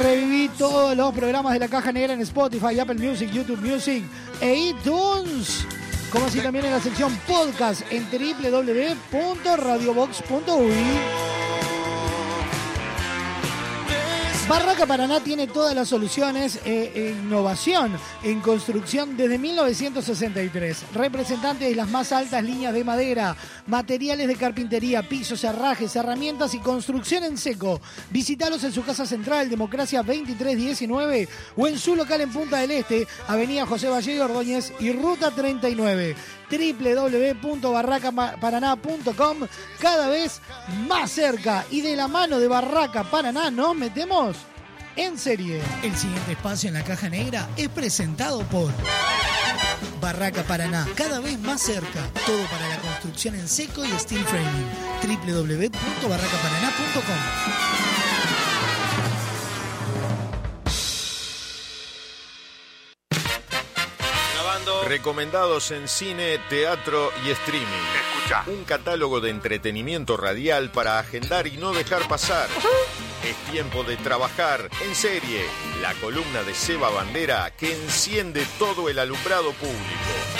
Reviví todos los programas de la Caja Negra en Spotify, Apple Music, YouTube Music e iTunes. Como así también en la sección podcast en www.radiobox.uy. Barraca Paraná tiene todas las soluciones e e innovación en construcción desde 1963. Representante de las más altas líneas de madera, materiales de carpintería, pisos, herrajes, herramientas y construcción en seco. Visítalos en su casa central, Democracia 2319, o en su local en Punta del Este, Avenida José Valle Ordóñez y Ruta 39 www.barracaparaná.com cada vez más cerca y de la mano de Barraca Paraná nos metemos en serie. El siguiente espacio en la caja negra es presentado por Barraca Paraná, cada vez más cerca. Todo para la construcción en seco y steel framing. www.barracaparaná.com. Recomendados en cine, teatro y streaming. Escucha. Un catálogo de entretenimiento radial para agendar y no dejar pasar. Es tiempo de trabajar en serie. La columna de Seba Bandera que enciende todo el alumbrado público.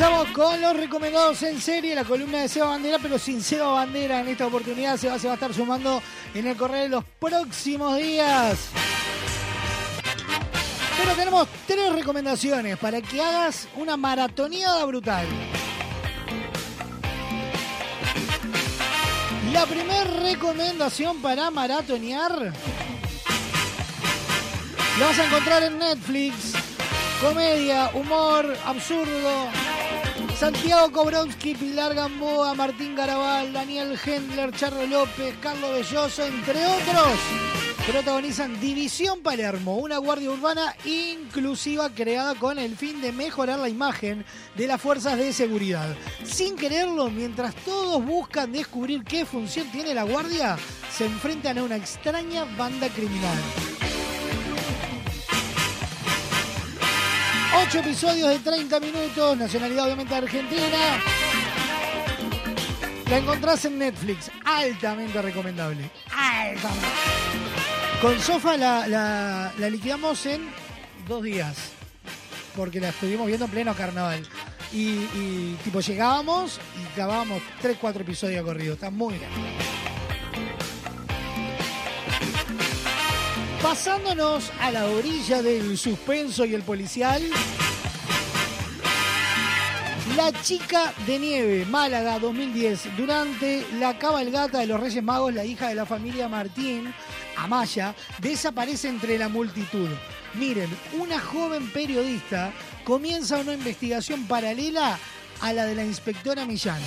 Comenzamos con los recomendados en serie, la columna de Seba Bandera, pero sin Seba Bandera en esta oportunidad. Se va a estar sumando en el correo de los próximos días. Pero tenemos tres recomendaciones para que hagas una maratoneada brutal. La primera recomendación para maratonear la vas a encontrar en Netflix. Comedia, humor, absurdo. Santiago Kobrowski, Pilar Gamboa, Martín Garabal, Daniel Hendler, Charlo López, Carlos Belloso, entre otros, protagonizan División Palermo, una guardia urbana inclusiva creada con el fin de mejorar la imagen de las fuerzas de seguridad. Sin quererlo, mientras todos buscan descubrir qué función tiene la guardia, se enfrentan a una extraña banda criminal. Ocho episodios de 30 minutos, nacionalidad obviamente argentina. La encontrás en Netflix, altamente recomendable. Altamente. Con Sofa la liquidamos en dos días, porque la estuvimos viendo en pleno carnaval. Y, y, tipo llegábamos y grabábamos 3, 4 episodios corridos. Está muy bien. Pasándonos a la orilla del suspenso y el policial. La chica de nieve, Málaga 2010. Durante la cabalgata de los Reyes Magos, la hija de la familia Martín, Amaya, desaparece entre la multitud. Miren, una joven periodista comienza una investigación paralela a la de la inspectora Millán.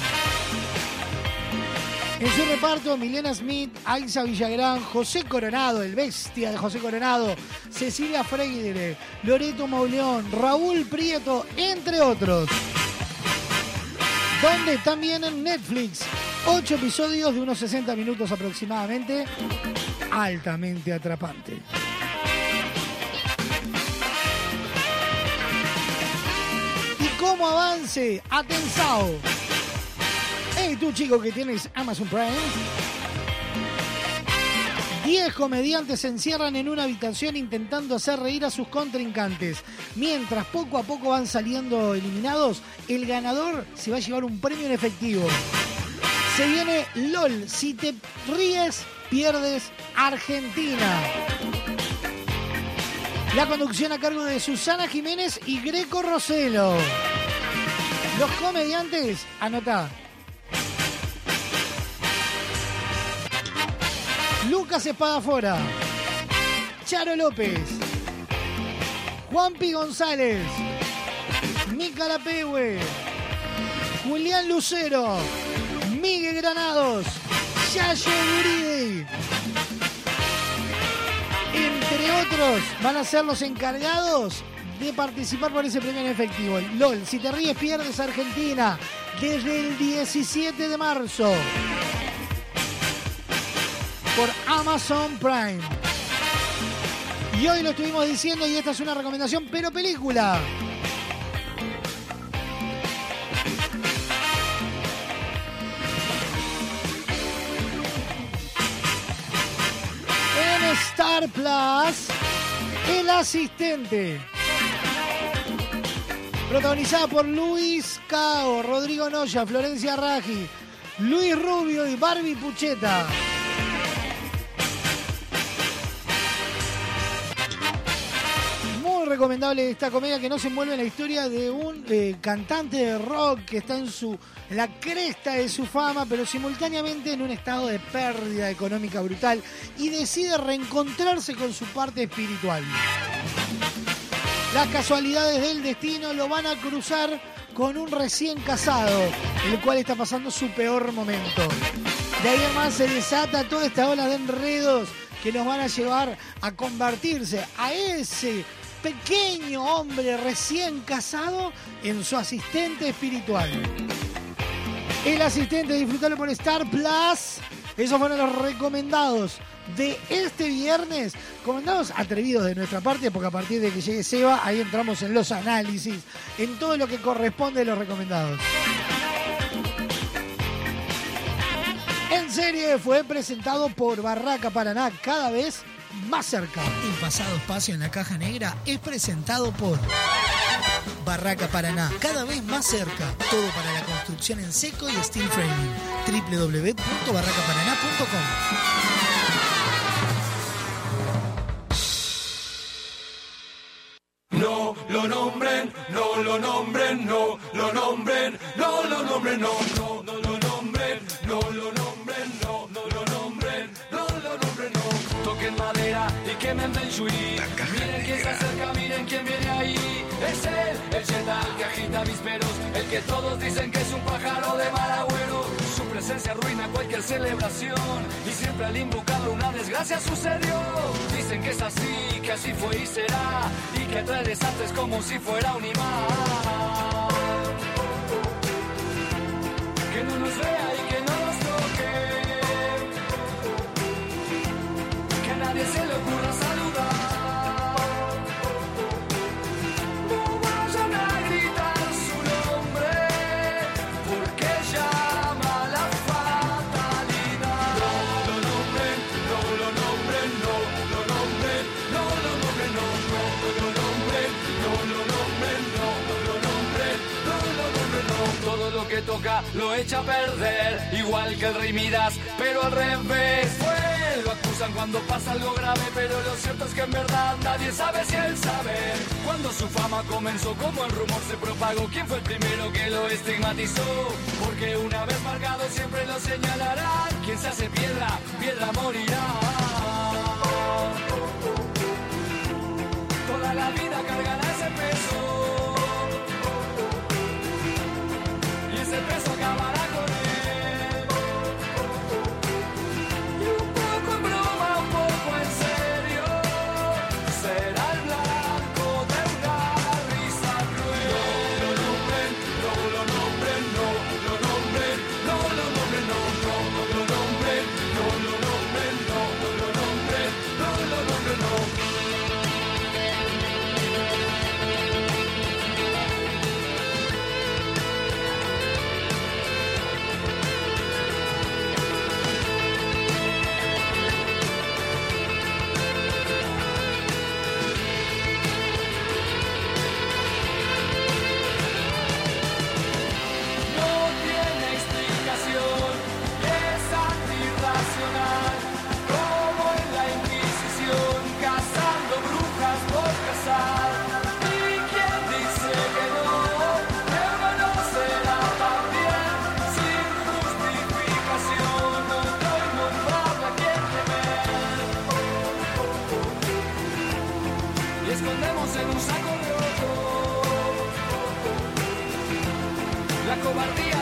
En su reparto, Milena Smith, Aiza Villagrán, José Coronado, el bestia de José Coronado, Cecilia Freire, Loreto Mauleón, Raúl Prieto, entre otros. Donde también en Netflix, ocho episodios de unos 60 minutos aproximadamente, altamente atrapante. Y como avance, atensao. Hey, tú chico que tienes Amazon Prime. 10 comediantes se encierran en una habitación intentando hacer reír a sus contrincantes. Mientras poco a poco van saliendo eliminados, el ganador se va a llevar un premio en efectivo. Se viene LOL. Si te ríes, pierdes Argentina. La conducción a cargo de Susana Jiménez y Greco Roselo. Los comediantes, anotá. Lucas Espadafora. Charo López, Juanpi González, Mica Lapehue, Julián Lucero, Miguel Granados, Yayo Guridi. Entre otros, van a ser los encargados de participar por ese premio en efectivo. LOL, si te ríes, pierdes Argentina. Desde el 17 de marzo. Por Amazon Prime. Y hoy lo estuvimos diciendo y esta es una recomendación, pero película. En Star Plus, El Asistente. Protagonizada por Luis Cao, Rodrigo Noya, Florencia Raji, Luis Rubio y Barbie Pucheta. Recomendable esta comedia que no se envuelve en la historia de un eh, cantante de rock que está en su la cresta de su fama, pero simultáneamente en un estado de pérdida económica brutal y decide reencontrarse con su parte espiritual. Las casualidades del destino lo van a cruzar con un recién casado, el cual está pasando su peor momento. De ahí en más se desata toda esta ola de enredos que nos van a llevar a convertirse a ese pequeño hombre recién casado en su asistente espiritual. El asistente, disfrutalo por Star Plus. Esos fueron los recomendados de este viernes. Recomendados atrevidos de nuestra parte, porque a partir de que llegue Seba, ahí entramos en los análisis, en todo lo que corresponde a los recomendados. En serie fue presentado por Barraca Paraná, cada vez más cerca. El pasado espacio en la caja negra es presentado por Barraca Paraná, cada vez más cerca. Todo para la construcción en seco y steel framing. www.barracaparaná.com No lo nombren, no lo nombren, no lo nombren, no lo nombren, no, no, no lo nombren, no lo nombren, Miren quién se acerca, miren quién viene ahí. Es él, el el que agita avisperos, el que todos dicen que es un pájaro de mal agüero. Su presencia arruina cualquier celebración y siempre al invocarlo una desgracia sucedió. Dicen que es así, que así fue y será, y que trae desastres como si fuera un imán. Que no nos vea lo echa a perder, igual que el rey Midas, pero al revés. Fue, lo acusan cuando pasa algo grave, pero lo cierto es que en verdad nadie sabe si él sabe. Cuando su fama comenzó, como el rumor se propagó, quién fue el primero que lo estigmatizó. Porque una vez marcado siempre lo señalarán. Quien se hace piedra, piedra morirá. Toda la vida cargará ese peso. la cobardía.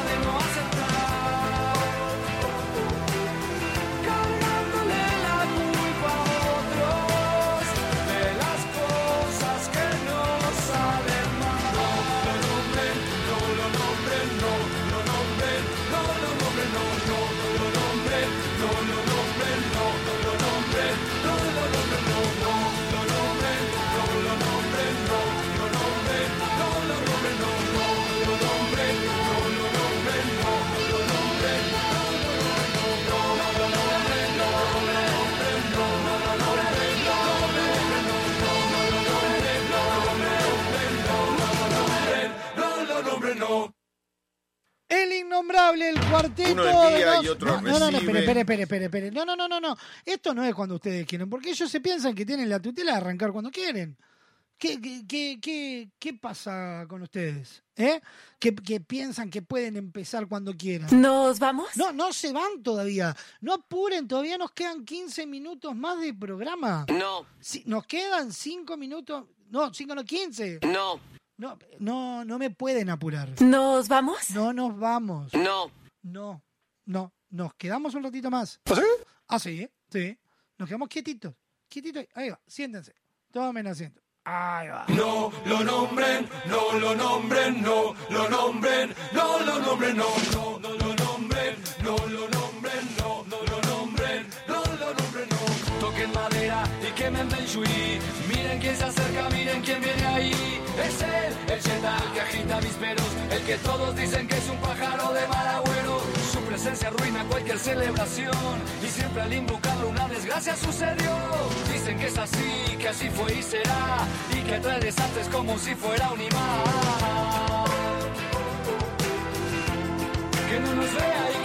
Innombrable, el cuarteto. Uno envía de los- y otro no, no, no, espere, espere, espere, espere, espere. No, no, no, no, no. Esto no es cuando ustedes quieren, porque ellos se piensan que tienen la tutela de arrancar cuando quieren. ¿Qué, qué, qué, qué, qué pasa con ustedes? ¿Eh? Que, que piensan que pueden empezar cuando quieran. ¿Nos vamos? No, no se van todavía. No apuren, todavía nos quedan 15 minutos más de programa. No. Sí, nos quedan 5 minutos. No, 5 no, 15. No. No, no, no me pueden apurar. ¿Nos vamos? No nos vamos. No. No, no. Nos quedamos un ratito más. ¿Ah, sí? Ah, sí, sí. Nos quedamos quietitos. Quietitos. Ahí va, siéntense. Tomen asiento. Ahí va. No lo nombren, no lo nombren, no lo nombren, no lo nombren, no, no, no lo nombren, no lo nombren, Toquen madera y quemen Benjuí. Miren quién se acerca, miren quién viene ahí. Es él, el el que agita avisperos, el que todos dicen que es un pájaro de mal agüero. Su presencia arruina cualquier celebración y siempre al invocarlo una desgracia sucedió. Dicen que es así, que así fue y será y que trae desastres como si fuera un imán. Que no nos vea y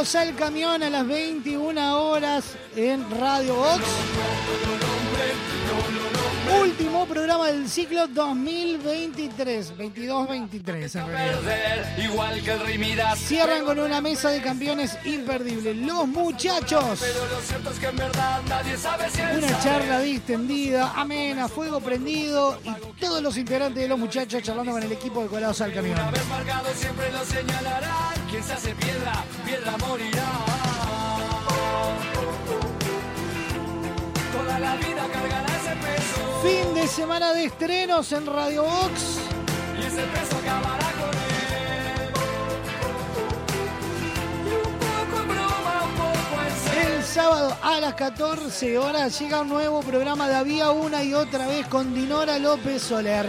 Al Camión a las 21 horas en Radio Box. Último programa del ciclo 2023, 22-23 en realidad. Perder igual que el rey Midas. Cierran con una mesa de campeones imperdible. Los muchachos. Pero lo cierto es que en verdad nadie sabe si él Una charla distendida, amena, fuego prendido y todos los integrantes de los muchachos charlando con el equipo de Colados al Camión. Una vez marcado siempre lo señalarán. Quien se hace piedra, piedra morirá. Toda la vida cargará. Fin de semana de estrenos en Radio Box. Y ese peso acabará con. El sábado a las 14 horas llega un nuevo programa de Había una y otra vez con Dinora López Soler.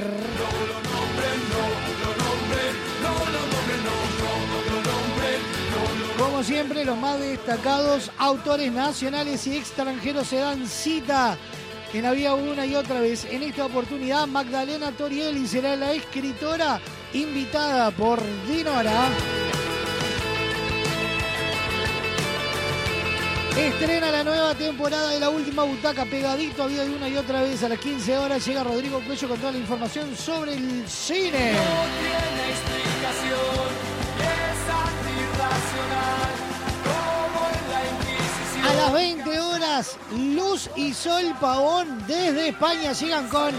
Como siempre, los más destacados autores nacionales y extranjeros se dan cita en Había una y otra vez. En esta oportunidad, Magdalena Torielli será la escritora invitada por Dinora. Estrena la nueva temporada de la última butaca pegadito había de una y otra vez a las 15 horas. Llega Rodrigo Cuello con toda la información sobre el cine. No tiene explicación. A las 20 horas, Luz y Sol Pavón desde España llegan con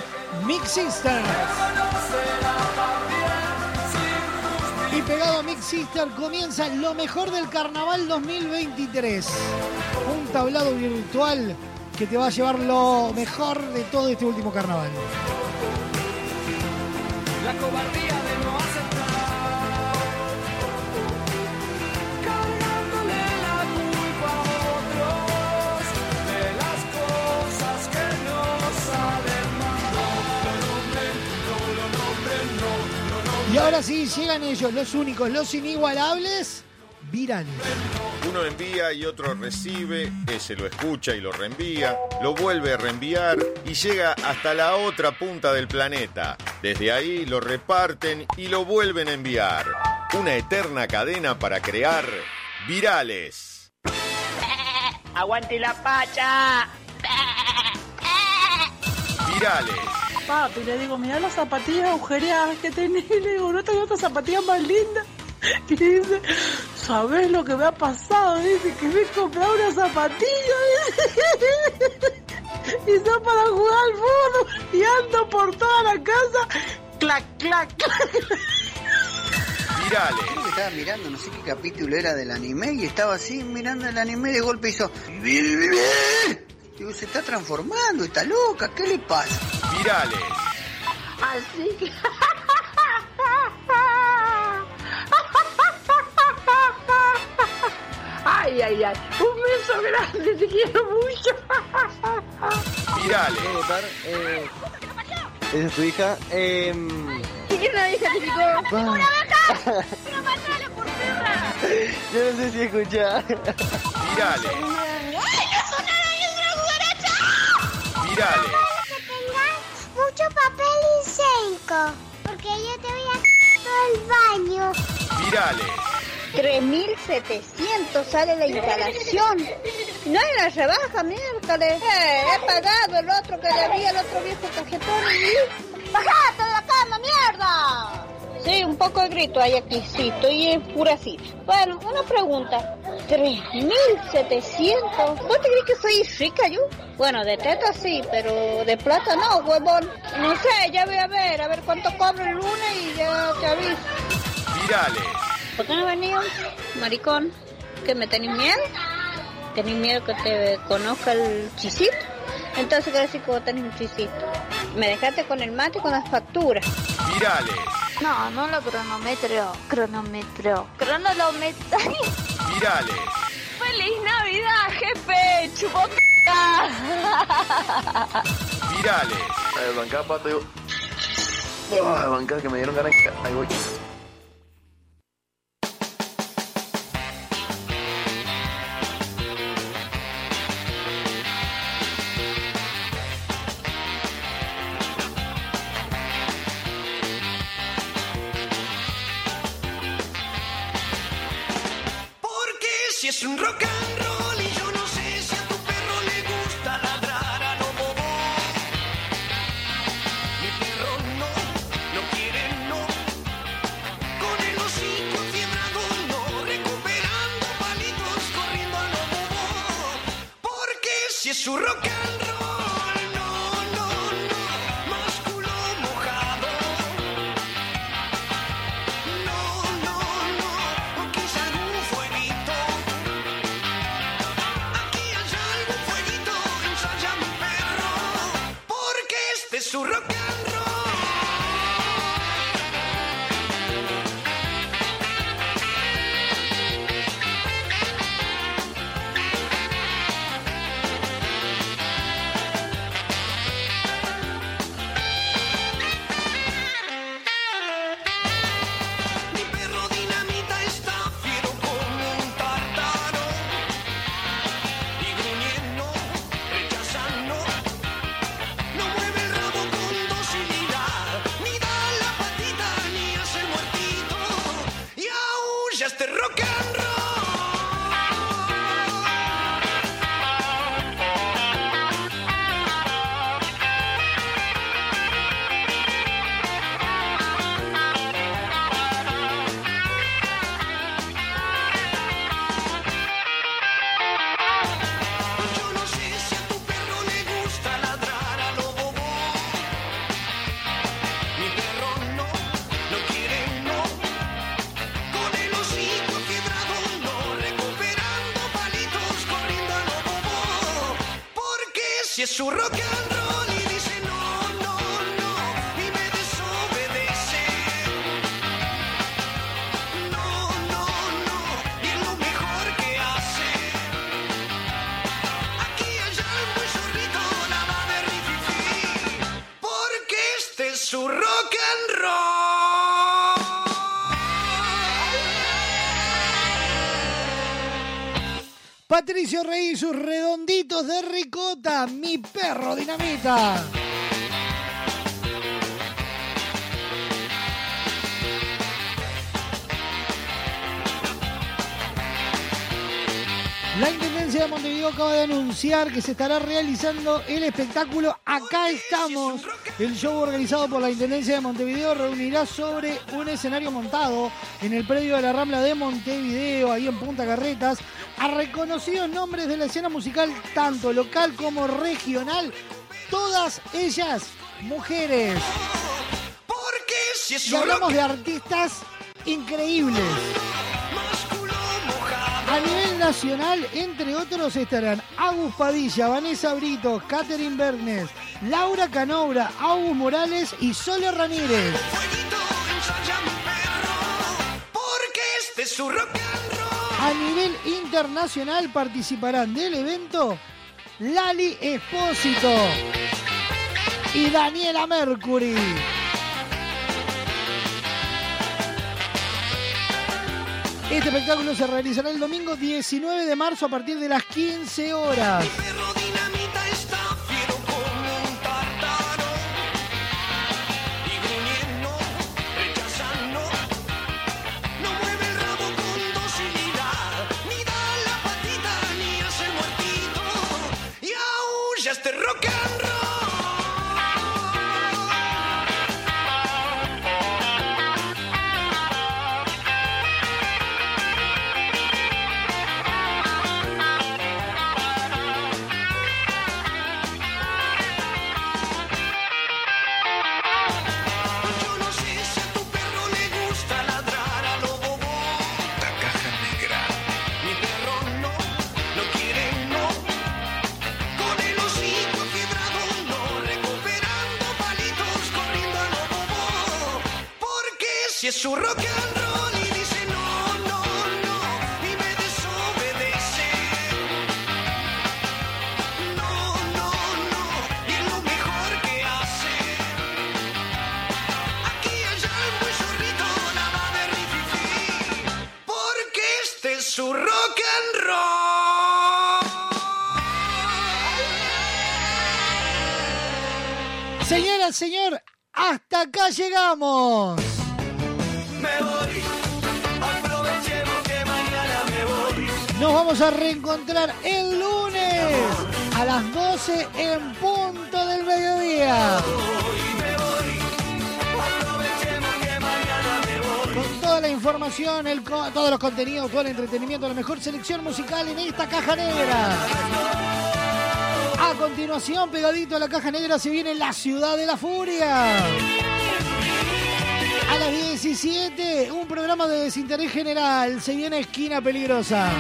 Mix Sisters. Y pegado a Mix Sister comienza lo mejor del carnaval 2023. Un tablado virtual que te va a llevar lo mejor de todo este último carnaval. La cobardía Y ahora sí, llegan ellos, los únicos, los inigualables, virales. Uno envía y otro recibe, ese lo escucha y lo reenvía, lo vuelve a reenviar y llega hasta la otra punta del planeta. Desde ahí lo reparten y lo vuelven a enviar. Una eterna cadena para crear virales. ¡Aguante la pacha! Virales. Papi. Le digo, mira las zapatillas agujereadas que tenés. Y le digo, no tengo otras zapatillas más lindas. Y dice, ¿sabes lo que me ha pasado? Dice que me he comprado una zapatilla. dice. Y son para jugar al fútbol. Y ando por toda la casa. Clac, clac, clac. Virales. Estaba mirando, no sé qué capítulo era del anime, y estaba así mirando el anime y de golpe hizo. Digo, se está transformando, está loca, ¿qué le pasa? Virales. Así que. Ay, ay, ay. Un beso grande, te quiero mucho. Virales. ¿Puedo votar? Eh, ¿Esa es tu hija? Eh, ¿Quién la descalificó? Ah. ¡Una vaca! ¡Una patada por perra! yo no sé si escuchaba. Virales. Virales. que tengas mucho papel higiénico, porque yo te voy a todo el baño. Virales. 3.700 sale la instalación. No hay la rebaja, miércoles. Eh, he pagado el otro que debía el otro viejo cajetón y... ¡Bajate de la cama, mierda! Sí, un poco de grito hay aquí, sí, estoy enfurecida. Bueno, una pregunta. 3.700. ¿Vos te crees que soy rica yo? Bueno, de teta sí, pero de plata no, huevón. No sé, ya voy a ver, a ver cuánto cobro el lunes y ya te aviso. Virales. ¿Por qué no venías, maricón? ¿Que me tenés miedo? ¿Tenés miedo que te conozca el chisito? Entonces, ¿qué decir que vos tenés un chisito? Me dejaste con el mate y con las facturas. Virales. No, no lo cronometro. Cronometro. Cronolometro. Virales. ¡Feliz Navidad, jefe! ¡Chupota! Virales. A ver, bancá, pato. Yo... Oh, bancá, que me dieron ganas. Ahí voy. Porque Patricio Rey y sus redonditos de ricota, mi perro dinamita. La Intendencia de Montevideo acaba de anunciar que se estará realizando el espectáculo Acá estamos. El show organizado por la Intendencia de Montevideo reunirá sobre un escenario montado en el predio de la Rambla de Montevideo, ahí en Punta Carretas, a reconocidos nombres de la escena musical, tanto local como regional, todas ellas mujeres. Y hablamos de artistas increíbles. A nivel nacional, entre otros, estarán Agus Padilla, Vanessa Brito, Catherine Bernes, Laura Canobra, Agus Morales y Sole Ramírez. A nivel internacional participarán del evento Lali Espósito y Daniela Mercury. Este espectáculo se realizará el domingo 19 de marzo a partir de las 15 horas. Señor, hasta acá llegamos. Me voy, aprovechemos que mañana me voy. Nos vamos a reencontrar el lunes a las 12 en punto del mediodía. Con toda la información, el co- todos los contenidos, todo el entretenimiento, la mejor selección musical en esta caja negra. A continuación, pegadito a la caja negra, se viene La Ciudad de la Furia. A las 17, un programa de desinterés general. Se viene Esquina Peligrosa.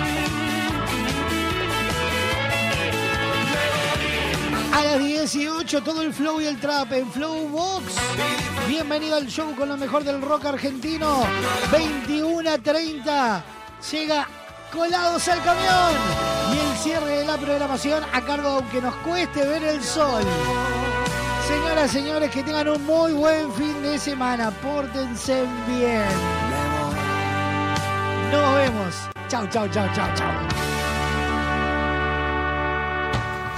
A las 18, todo el flow y el trap en Flow Box. Bienvenido al show con lo mejor del rock argentino. 21 a 30. Llega colados al camión. Y el cierre de la programación a cargo, aunque nos cueste ver el sol. Señoras, señores, que tengan un muy buen fin de semana. Pórtense bien. Nos vemos. Chau, chau, chau, chau, chau.